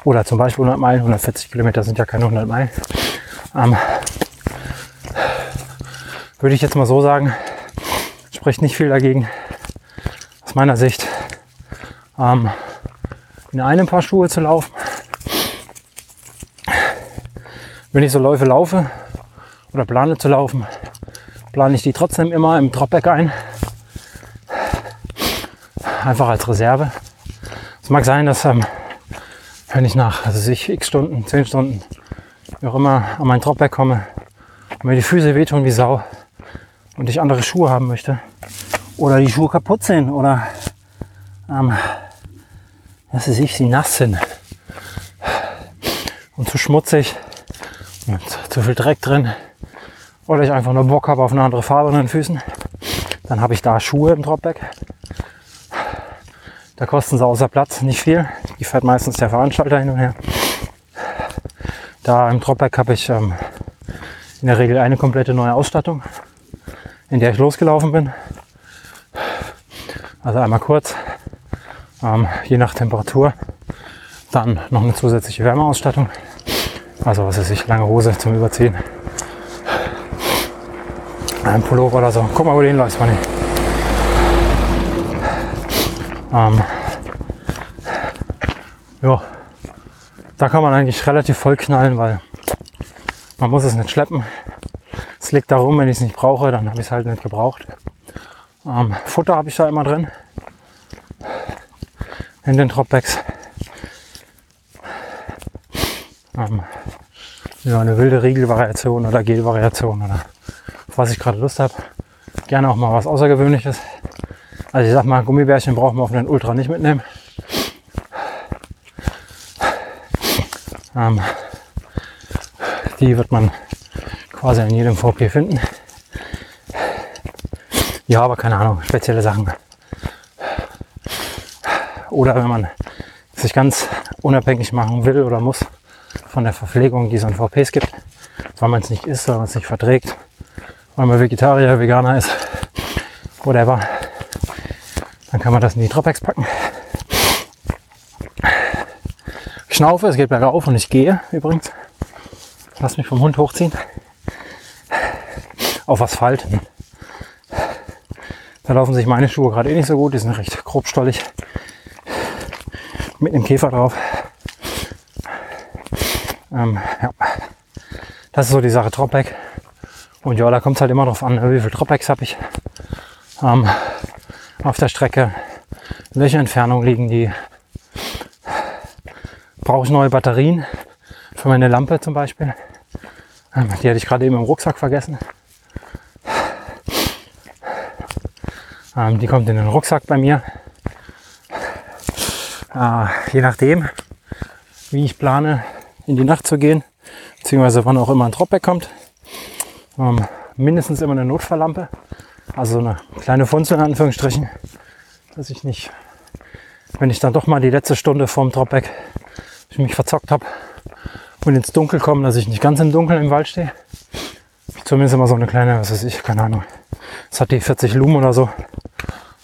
Oder zum Beispiel 100 Meilen. 140 Kilometer sind ja keine 100 Meilen. Ähm, würde ich jetzt mal so sagen, spricht nicht viel dagegen, aus meiner Sicht, ähm, in einem Paar Schuhe zu laufen. Wenn ich so Läufe laufe oder plane zu laufen, plane ich die trotzdem immer im Dropback ein. Einfach als Reserve. Es mag sein, dass ähm, wenn ich nach also ich x Stunden, 10 Stunden, wie auch immer an mein Dropback komme und mir die Füße wehtun wie Sau und ich andere Schuhe haben möchte oder die Schuhe kaputt sind oder ähm, dass sie sich, sie nass sind und zu schmutzig zu viel Dreck drin oder ich einfach nur Bock habe auf eine andere Farbe an den Füßen, dann habe ich da Schuhe im Dropback. Da kosten sie außer Platz nicht viel. Die fährt meistens der Veranstalter hin und her. Da im Dropback habe ich ähm, in der Regel eine komplette neue Ausstattung, in der ich losgelaufen bin. Also einmal kurz Ähm, je nach Temperatur dann noch eine zusätzliche Wärmeausstattung. Also was weiß ich, lange Hose zum Überziehen. Ein Pullover oder so. Guck mal, wo du hinläufst, Manni. Ähm, ja, da kann man eigentlich relativ voll knallen, weil man muss es nicht schleppen. Es liegt darum, wenn ich es nicht brauche, dann habe ich es halt nicht gebraucht. Ähm, Futter habe ich da immer drin in den Dropbacks. Ähm, ja, eine wilde Riegelvariation oder Gelvariation oder was ich gerade Lust habe. Gerne auch mal was Außergewöhnliches. Also ich sag mal, Gummibärchen brauchen wir auf den Ultra nicht mitnehmen. Ähm, die wird man quasi in jedem VP finden. Ja, aber keine Ahnung, spezielle Sachen. Oder wenn man sich ganz unabhängig machen will oder muss von der Verpflegung, die es an VPs gibt, weil man es nicht isst, weil man es nicht verträgt, weil man Vegetarier, Veganer ist, whatever, dann kann man das in die Dropbacks packen. Ich schnaufe, es geht bergauf und ich gehe übrigens. Lass mich vom Hund hochziehen. Auf Asphalt. Da laufen sich meine Schuhe gerade eh nicht so gut. Die sind recht grobstollig. Mit einem Käfer drauf. Ähm, ja. Das ist so die Sache Dropback. Und ja, da kommt es halt immer drauf an, wie viel Dropbacks habe ich ähm, auf der Strecke. In welcher Entfernung liegen die? Brauche ich neue Batterien für meine Lampe zum Beispiel? Ähm, die hatte ich gerade eben im Rucksack vergessen. Ähm, die kommt in den Rucksack bei mir. Äh, je nachdem, wie ich plane, in die Nacht zu gehen, beziehungsweise wann auch immer ein Dropback kommt. Ähm, mindestens immer eine Notfalllampe, also eine kleine Funzel in Anführungsstrichen, dass ich nicht, wenn ich dann doch mal die letzte Stunde vorm Dropback ich mich verzockt habe und ins Dunkel komme, dass ich nicht ganz im Dunkeln im Wald stehe. Zumindest immer so eine kleine, was weiß ich, keine Ahnung. Es hat die 40 Lumen oder so.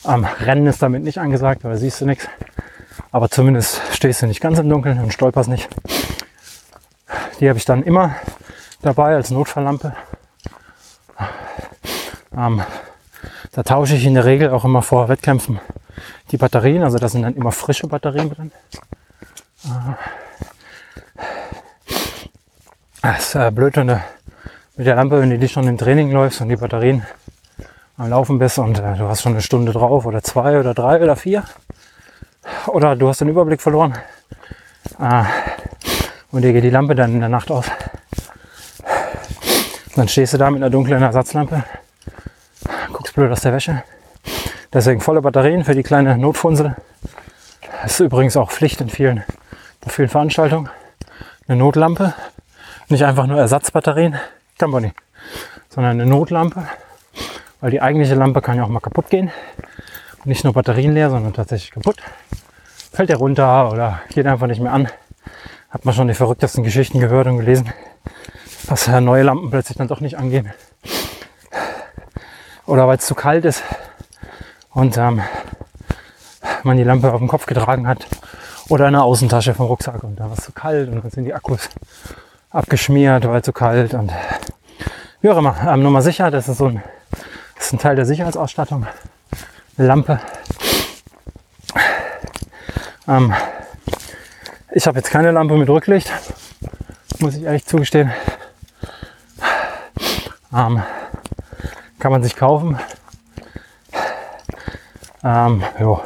Am Rennen ist damit nicht angesagt, weil siehst du nichts. Aber zumindest stehst du nicht ganz im Dunkeln und stolperst nicht. Die habe ich dann immer dabei als Notfalllampe. Ähm, da tausche ich in der Regel auch immer vor Wettkämpfen die Batterien. Also da sind dann immer frische Batterien drin. Das äh, ist äh, blöd, wenn du mit der Lampe, wenn du dich schon im Training läufst und die Batterien am Laufen bist und äh, du hast schon eine Stunde drauf oder zwei oder drei oder vier. Oder du hast den Überblick verloren. Äh, und dir geht die Lampe dann in der Nacht aus. Dann stehst du da mit einer dunklen Ersatzlampe, guckst blöd aus der Wäsche. Deswegen volle Batterien für die kleine Notfunsel. Das ist übrigens auch Pflicht in vielen, bei vielen Veranstaltungen. Eine Notlampe, nicht einfach nur Ersatzbatterien, Company, sondern eine Notlampe, weil die eigentliche Lampe kann ja auch mal kaputt gehen. Nicht nur Batterien leer, sondern tatsächlich kaputt. Fällt der runter oder geht einfach nicht mehr an hat man schon die verrücktesten Geschichten gehört und gelesen, dass neue Lampen plötzlich dann doch nicht angehen. Oder weil es zu kalt ist und ähm, man die Lampe auf dem Kopf getragen hat oder in der Außentasche vom Rucksack und da war es zu kalt und dann sind die Akkus abgeschmiert, weil zu kalt und wie auch immer. Ähm, nur mal sicher, das ist so ein, das ist ein Teil der Sicherheitsausstattung. Lampe. Ähm, ich habe jetzt keine Lampe mit Rücklicht, muss ich ehrlich zugestehen. Ähm, kann man sich kaufen. Ähm, jo.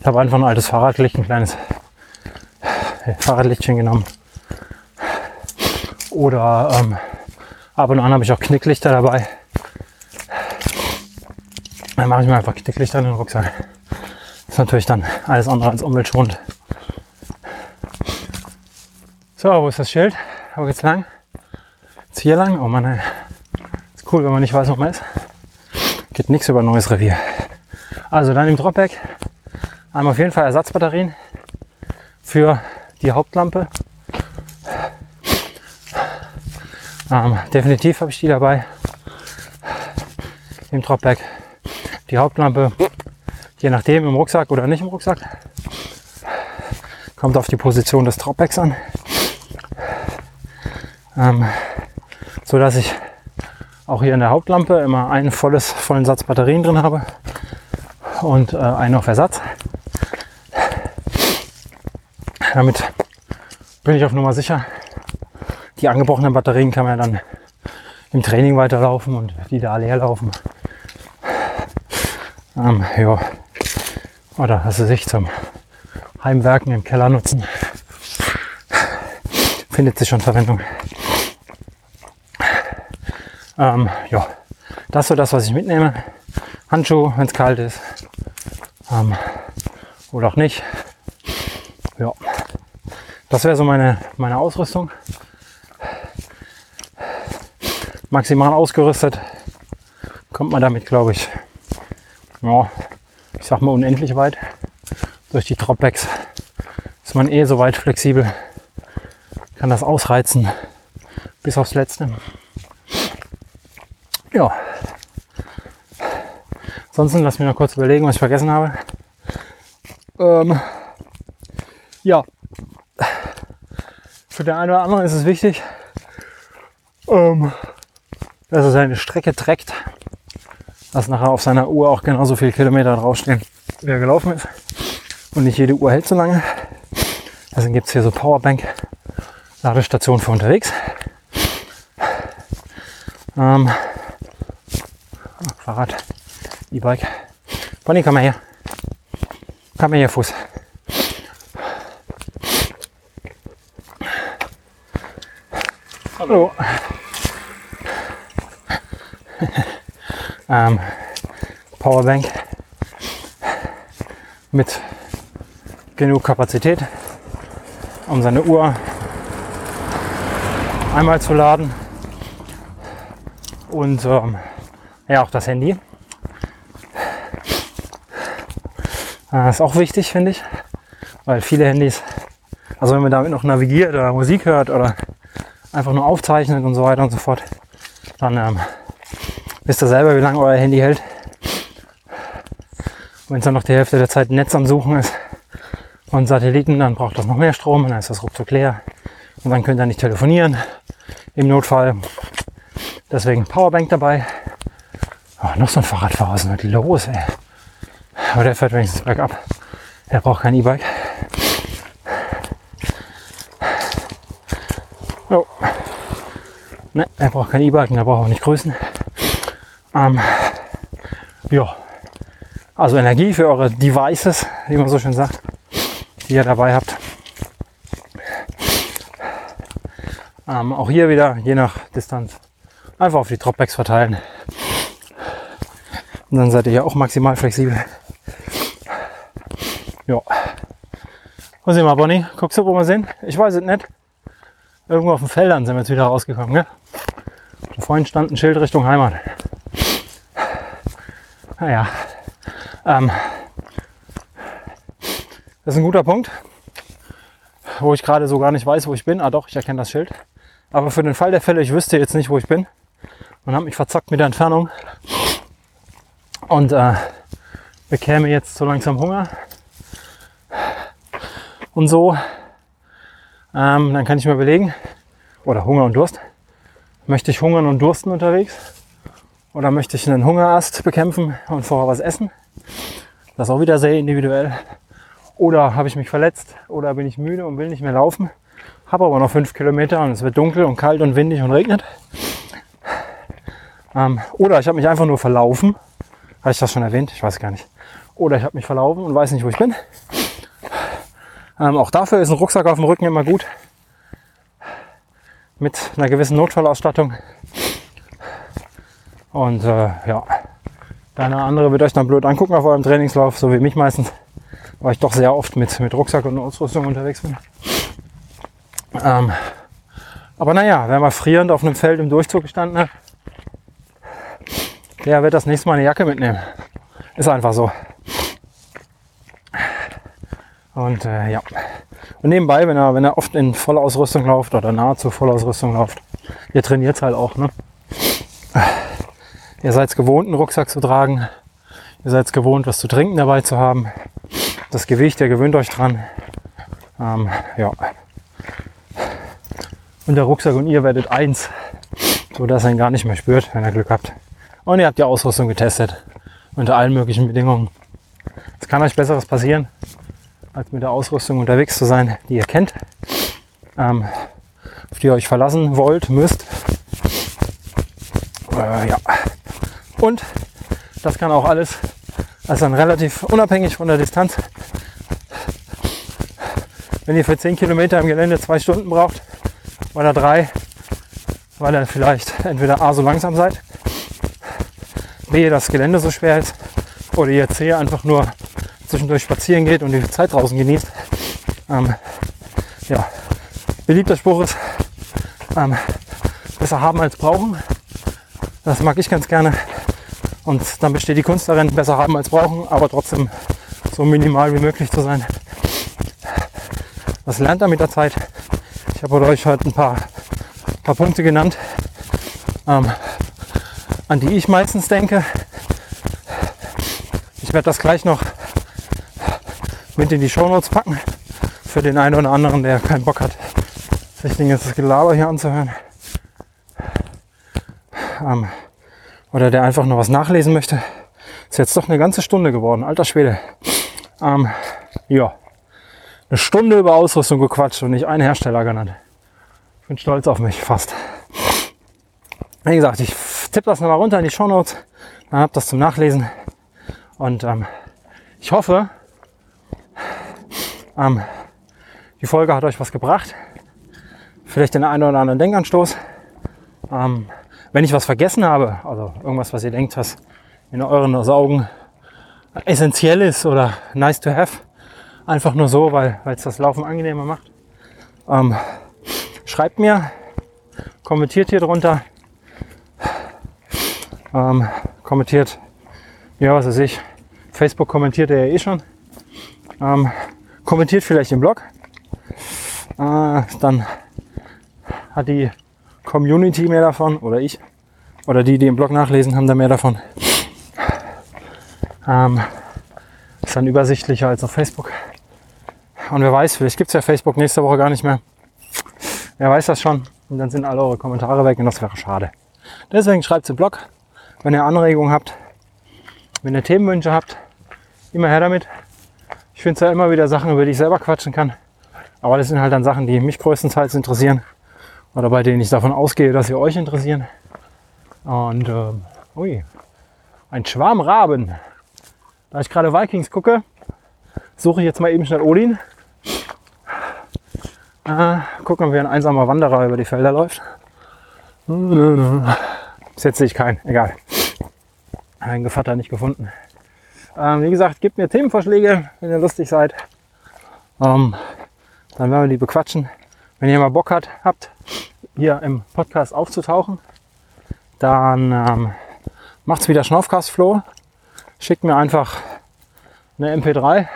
Ich habe einfach ein altes Fahrradlicht, ein kleines Fahrradlichtchen genommen. Oder ähm, ab und an habe ich auch Knicklichter dabei. Dann mache ich mir einfach Knicklichter in den Rucksack. Das ist natürlich dann alles andere als umweltschonend. So, wo ist das Schild? Wo geht's lang? Jetzt hier lang? Oh Mann, ey. ist cool, wenn man nicht weiß, wo man ist. Geht nichts über neues Revier. Also dann im Dropback haben auf jeden Fall Ersatzbatterien für die Hauptlampe. Ähm, definitiv habe ich die dabei im Dropback. Die Hauptlampe, je nachdem im Rucksack oder nicht im Rucksack. Kommt auf die Position des Dropbacks an. Ähm, so dass ich auch hier in der Hauptlampe immer einen volles, vollen Satz Batterien drin habe und äh, einen auf Ersatz. Damit bin ich auf Nummer sicher. Die angebrochenen Batterien kann man dann im Training weiterlaufen und die da leer laufen. Ähm, ja. Oder ist sich zum Heimwerken im Keller nutzen. Findet sich schon Verwendung. Ähm, ja, das ist so das, was ich mitnehme. Handschuhe, wenn es kalt ist. Ähm, oder auch nicht. Ja, das wäre so meine, meine Ausrüstung. Maximal ausgerüstet kommt man damit, glaube ich, ja, ich sag mal unendlich weit. Durch die Dropbacks ist man eh so weit flexibel, kann das ausreizen bis aufs Letzte. Ja. Ansonsten lass mich noch kurz überlegen, was ich vergessen habe. Ähm, ja. Für den einen oder anderen ist es wichtig, ähm, dass er seine Strecke trägt, dass nachher auf seiner Uhr auch genauso viele Kilometer draufstehen, wie er gelaufen ist. Und nicht jede Uhr hält so lange. Deswegen gibt es hier so Powerbank-Ladestationen für unterwegs. Ähm, Fahrrad, E-Bike. Bonnie, komm mal her. Komm mal her, Fuß. Hallo. ähm, Powerbank mit genug Kapazität, um seine Uhr einmal zu laden und ähm, ja, auch das Handy. Das ist auch wichtig, finde ich, weil viele Handys, also wenn man damit noch navigiert oder Musik hört oder einfach nur aufzeichnet und so weiter und so fort, dann ähm, wisst ihr selber, wie lange euer Handy hält. Wenn es dann noch die Hälfte der Zeit Netz am Suchen ist und Satelliten, dann braucht das noch mehr Strom und dann ist das ruckzuck leer. Und dann könnt ihr nicht telefonieren im Notfall. Deswegen Powerbank dabei. Oh, noch so ein Fahrradfahrer, was ist denn los, ey? Aber der fährt wenigstens bergab. Der braucht kein E-Bike. Oh. Ne, er braucht kein E-Bike und er braucht auch nicht Größen. Ähm, ja. Also Energie für eure Devices, wie man so schön sagt, die ihr dabei habt. Ähm, auch hier wieder, je nach Distanz, einfach auf die Dropbacks verteilen. Und dann seid ihr ja auch maximal flexibel. Ja. Wo sind wir, Bonnie? Guckst du, wo wir sind? Ich weiß es nicht. Irgendwo auf den Feldern sind wir jetzt wieder rausgekommen, ne? Da vorhin stand ein Schild Richtung Heimat. Naja. Ähm, das ist ein guter Punkt, wo ich gerade so gar nicht weiß, wo ich bin. Ah doch, ich erkenne das Schild. Aber für den Fall der Fälle, ich wüsste jetzt nicht, wo ich bin. Und habe mich verzockt mit der Entfernung, und äh, bekäme jetzt so langsam Hunger. Und so, ähm, dann kann ich mir überlegen, oder Hunger und Durst, möchte ich hungern und dursten unterwegs? Oder möchte ich einen Hungerast bekämpfen und vorher was essen? Das ist auch wieder sehr individuell. Oder habe ich mich verletzt? Oder bin ich müde und will nicht mehr laufen, habe aber noch fünf Kilometer und es wird dunkel und kalt und windig und regnet. Ähm, oder ich habe mich einfach nur verlaufen habe ich das schon erwähnt? Ich weiß gar nicht. Oder ich habe mich verlaufen und weiß nicht, wo ich bin. Ähm, auch dafür ist ein Rucksack auf dem Rücken immer gut. Mit einer gewissen Notfallausstattung. Und äh, ja, deine andere wird euch dann blöd angucken auf eurem Trainingslauf, so wie mich meistens, weil ich doch sehr oft mit, mit Rucksack und Ausrüstung unterwegs bin. Ähm, aber naja, wenn man frierend auf einem Feld im Durchzug gestanden hat, der wird das nächste Mal eine Jacke mitnehmen. Ist einfach so. Und äh, ja. Und nebenbei, wenn er, wenn er oft in Vollausrüstung läuft oder nahezu Vollausrüstung läuft, ihr trainiert halt auch, ne? Ihr seid gewohnt, einen Rucksack zu tragen. Ihr seid gewohnt, was zu trinken dabei zu haben. Das Gewicht, ihr gewöhnt euch dran. Ähm, ja. Und der Rucksack und ihr werdet eins, so dass er ihn gar nicht mehr spürt, wenn ihr Glück habt. Und ihr habt die Ausrüstung getestet unter allen möglichen Bedingungen. Es kann euch Besseres passieren, als mit der Ausrüstung unterwegs zu sein, die ihr kennt, ähm, auf die ihr euch verlassen wollt, müsst. Äh, ja. Und das kann auch alles, also dann relativ unabhängig von der Distanz. Wenn ihr für 10 Kilometer im Gelände zwei Stunden braucht oder drei, weil ihr vielleicht entweder A so langsam seid, B das Gelände so schwer ist oder ihr C einfach nur zwischendurch spazieren geht und die Zeit draußen genießt. Ähm, ja, beliebter Spruch ist, ähm, besser haben als brauchen. Das mag ich ganz gerne. Und dann besteht die Kunst darin, besser haben als brauchen, aber trotzdem so minimal wie möglich zu sein. Was lernt er mit der Zeit? Ich habe euch heute ein paar, paar Punkte genannt, ähm, an die ich meistens denke. Ich werde das gleich noch mit in die Shownotes packen. Für den einen oder anderen, der keinen Bock hat, sich den Gelaber hier anzuhören. Ähm, oder der einfach nur was nachlesen möchte. Ist jetzt doch eine ganze Stunde geworden. Alter Schwede. Ähm, ja. Eine Stunde über Ausrüstung gequatscht und nicht einen Hersteller genannt. Ich bin stolz auf mich, fast. Wie gesagt, ich tippe das nochmal runter in die Shownotes. Dann habt das zum Nachlesen. Und ähm, ich hoffe, ähm, die Folge hat euch was gebracht. Vielleicht den einen oder anderen Denkanstoß. Ähm, wenn ich was vergessen habe, also irgendwas, was ihr denkt, was in euren Augen essentiell ist oder nice to have, einfach nur so, weil es das Laufen angenehmer macht, ähm, schreibt mir, kommentiert hier drunter, ähm, kommentiert, ja, was weiß ich, Facebook kommentiert er ja eh schon, ähm, kommentiert vielleicht im Blog, äh, dann hat die Community mehr davon oder ich oder die, die im Blog nachlesen, haben da mehr davon. Ähm, ist dann übersichtlicher als auf Facebook. Und wer weiß, vielleicht gibt es ja Facebook nächste Woche gar nicht mehr. Wer weiß das schon. Und dann sind alle eure Kommentare weg und das wäre schade. Deswegen schreibt es im Blog, wenn ihr Anregungen habt, wenn ihr Themenwünsche habt, immer her damit. Ich finde es ja immer wieder Sachen, über die ich selber quatschen kann. Aber das sind halt dann Sachen, die mich größtenteils interessieren oder bei denen ich davon ausgehe, dass sie euch interessieren. Und ähm, ui, ein Schwarm Raben. Da ich gerade Vikings gucke, suche ich jetzt mal eben schnell Odin. Äh, gucken, wie ein einsamer Wanderer über die Felder läuft. Bis jetzt sehe ich keinen, egal. Ein Gevatter nicht gefunden. Ähm, wie gesagt, gebt mir Themenvorschläge, wenn ihr lustig seid. Ähm, dann werden wir die bequatschen. Wenn ihr mal Bock hat, habt, hier im Podcast aufzutauchen, dann ähm, macht's wieder Schnaufcast-Flow. Schickt mir einfach eine MP3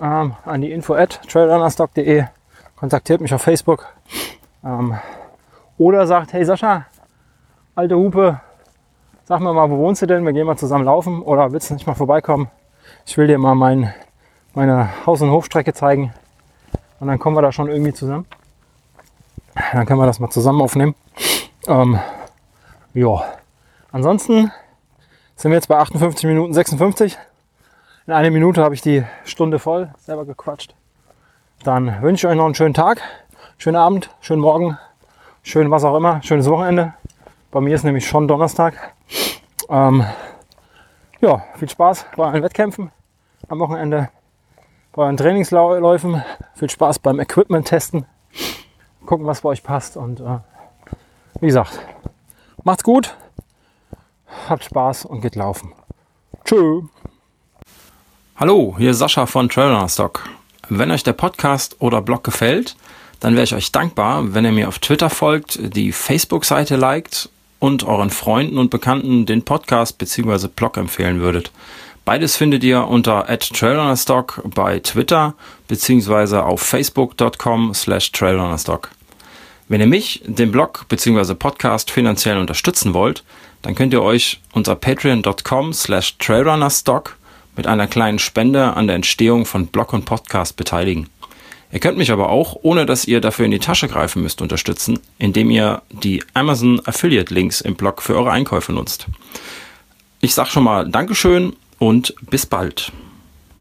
ähm, an die info at trailrunnerstock.de. Kontaktiert mich auf Facebook. Ähm, oder sagt, hey Sascha, alte Hupe, sag mir mal, wo wohnst du denn? Wir gehen mal zusammen laufen. Oder willst du nicht mal vorbeikommen? Ich will dir mal mein, meine Haus- und Hofstrecke zeigen. Und dann kommen wir da schon irgendwie zusammen. Dann können wir das mal zusammen aufnehmen. Ähm, ja. Ansonsten sind wir jetzt bei 58 Minuten 56. In einer Minute habe ich die Stunde voll selber gequatscht. Dann wünsche ich euch noch einen schönen Tag, schönen Abend, schönen Morgen, schön was auch immer, schönes Wochenende. Bei mir ist nämlich schon Donnerstag. Ähm, ja, viel Spaß bei allen Wettkämpfen am Wochenende bei euren Trainingsläufen. Viel Spaß beim Equipment testen. Gucken, was bei euch passt. Und äh, wie gesagt, macht's gut, habt Spaß und geht laufen. Tschö. Hallo, hier ist Sascha von Trailrunner Stock. Wenn euch der Podcast oder Blog gefällt, dann wäre ich euch dankbar, wenn ihr mir auf Twitter folgt, die Facebook-Seite liked und euren Freunden und Bekannten den Podcast bzw. Blog empfehlen würdet. Beides findet ihr unter @trailrunnerstock bei Twitter beziehungsweise auf facebook.com slash trailrunnerstock. Wenn ihr mich, den Blog beziehungsweise Podcast finanziell unterstützen wollt, dann könnt ihr euch unter patreon.com slash trailrunnerstock mit einer kleinen Spende an der Entstehung von Blog und Podcast beteiligen. Ihr könnt mich aber auch, ohne dass ihr dafür in die Tasche greifen müsst, unterstützen, indem ihr die Amazon Affiliate Links im Blog für eure Einkäufe nutzt. Ich sage schon mal Dankeschön und bis bald.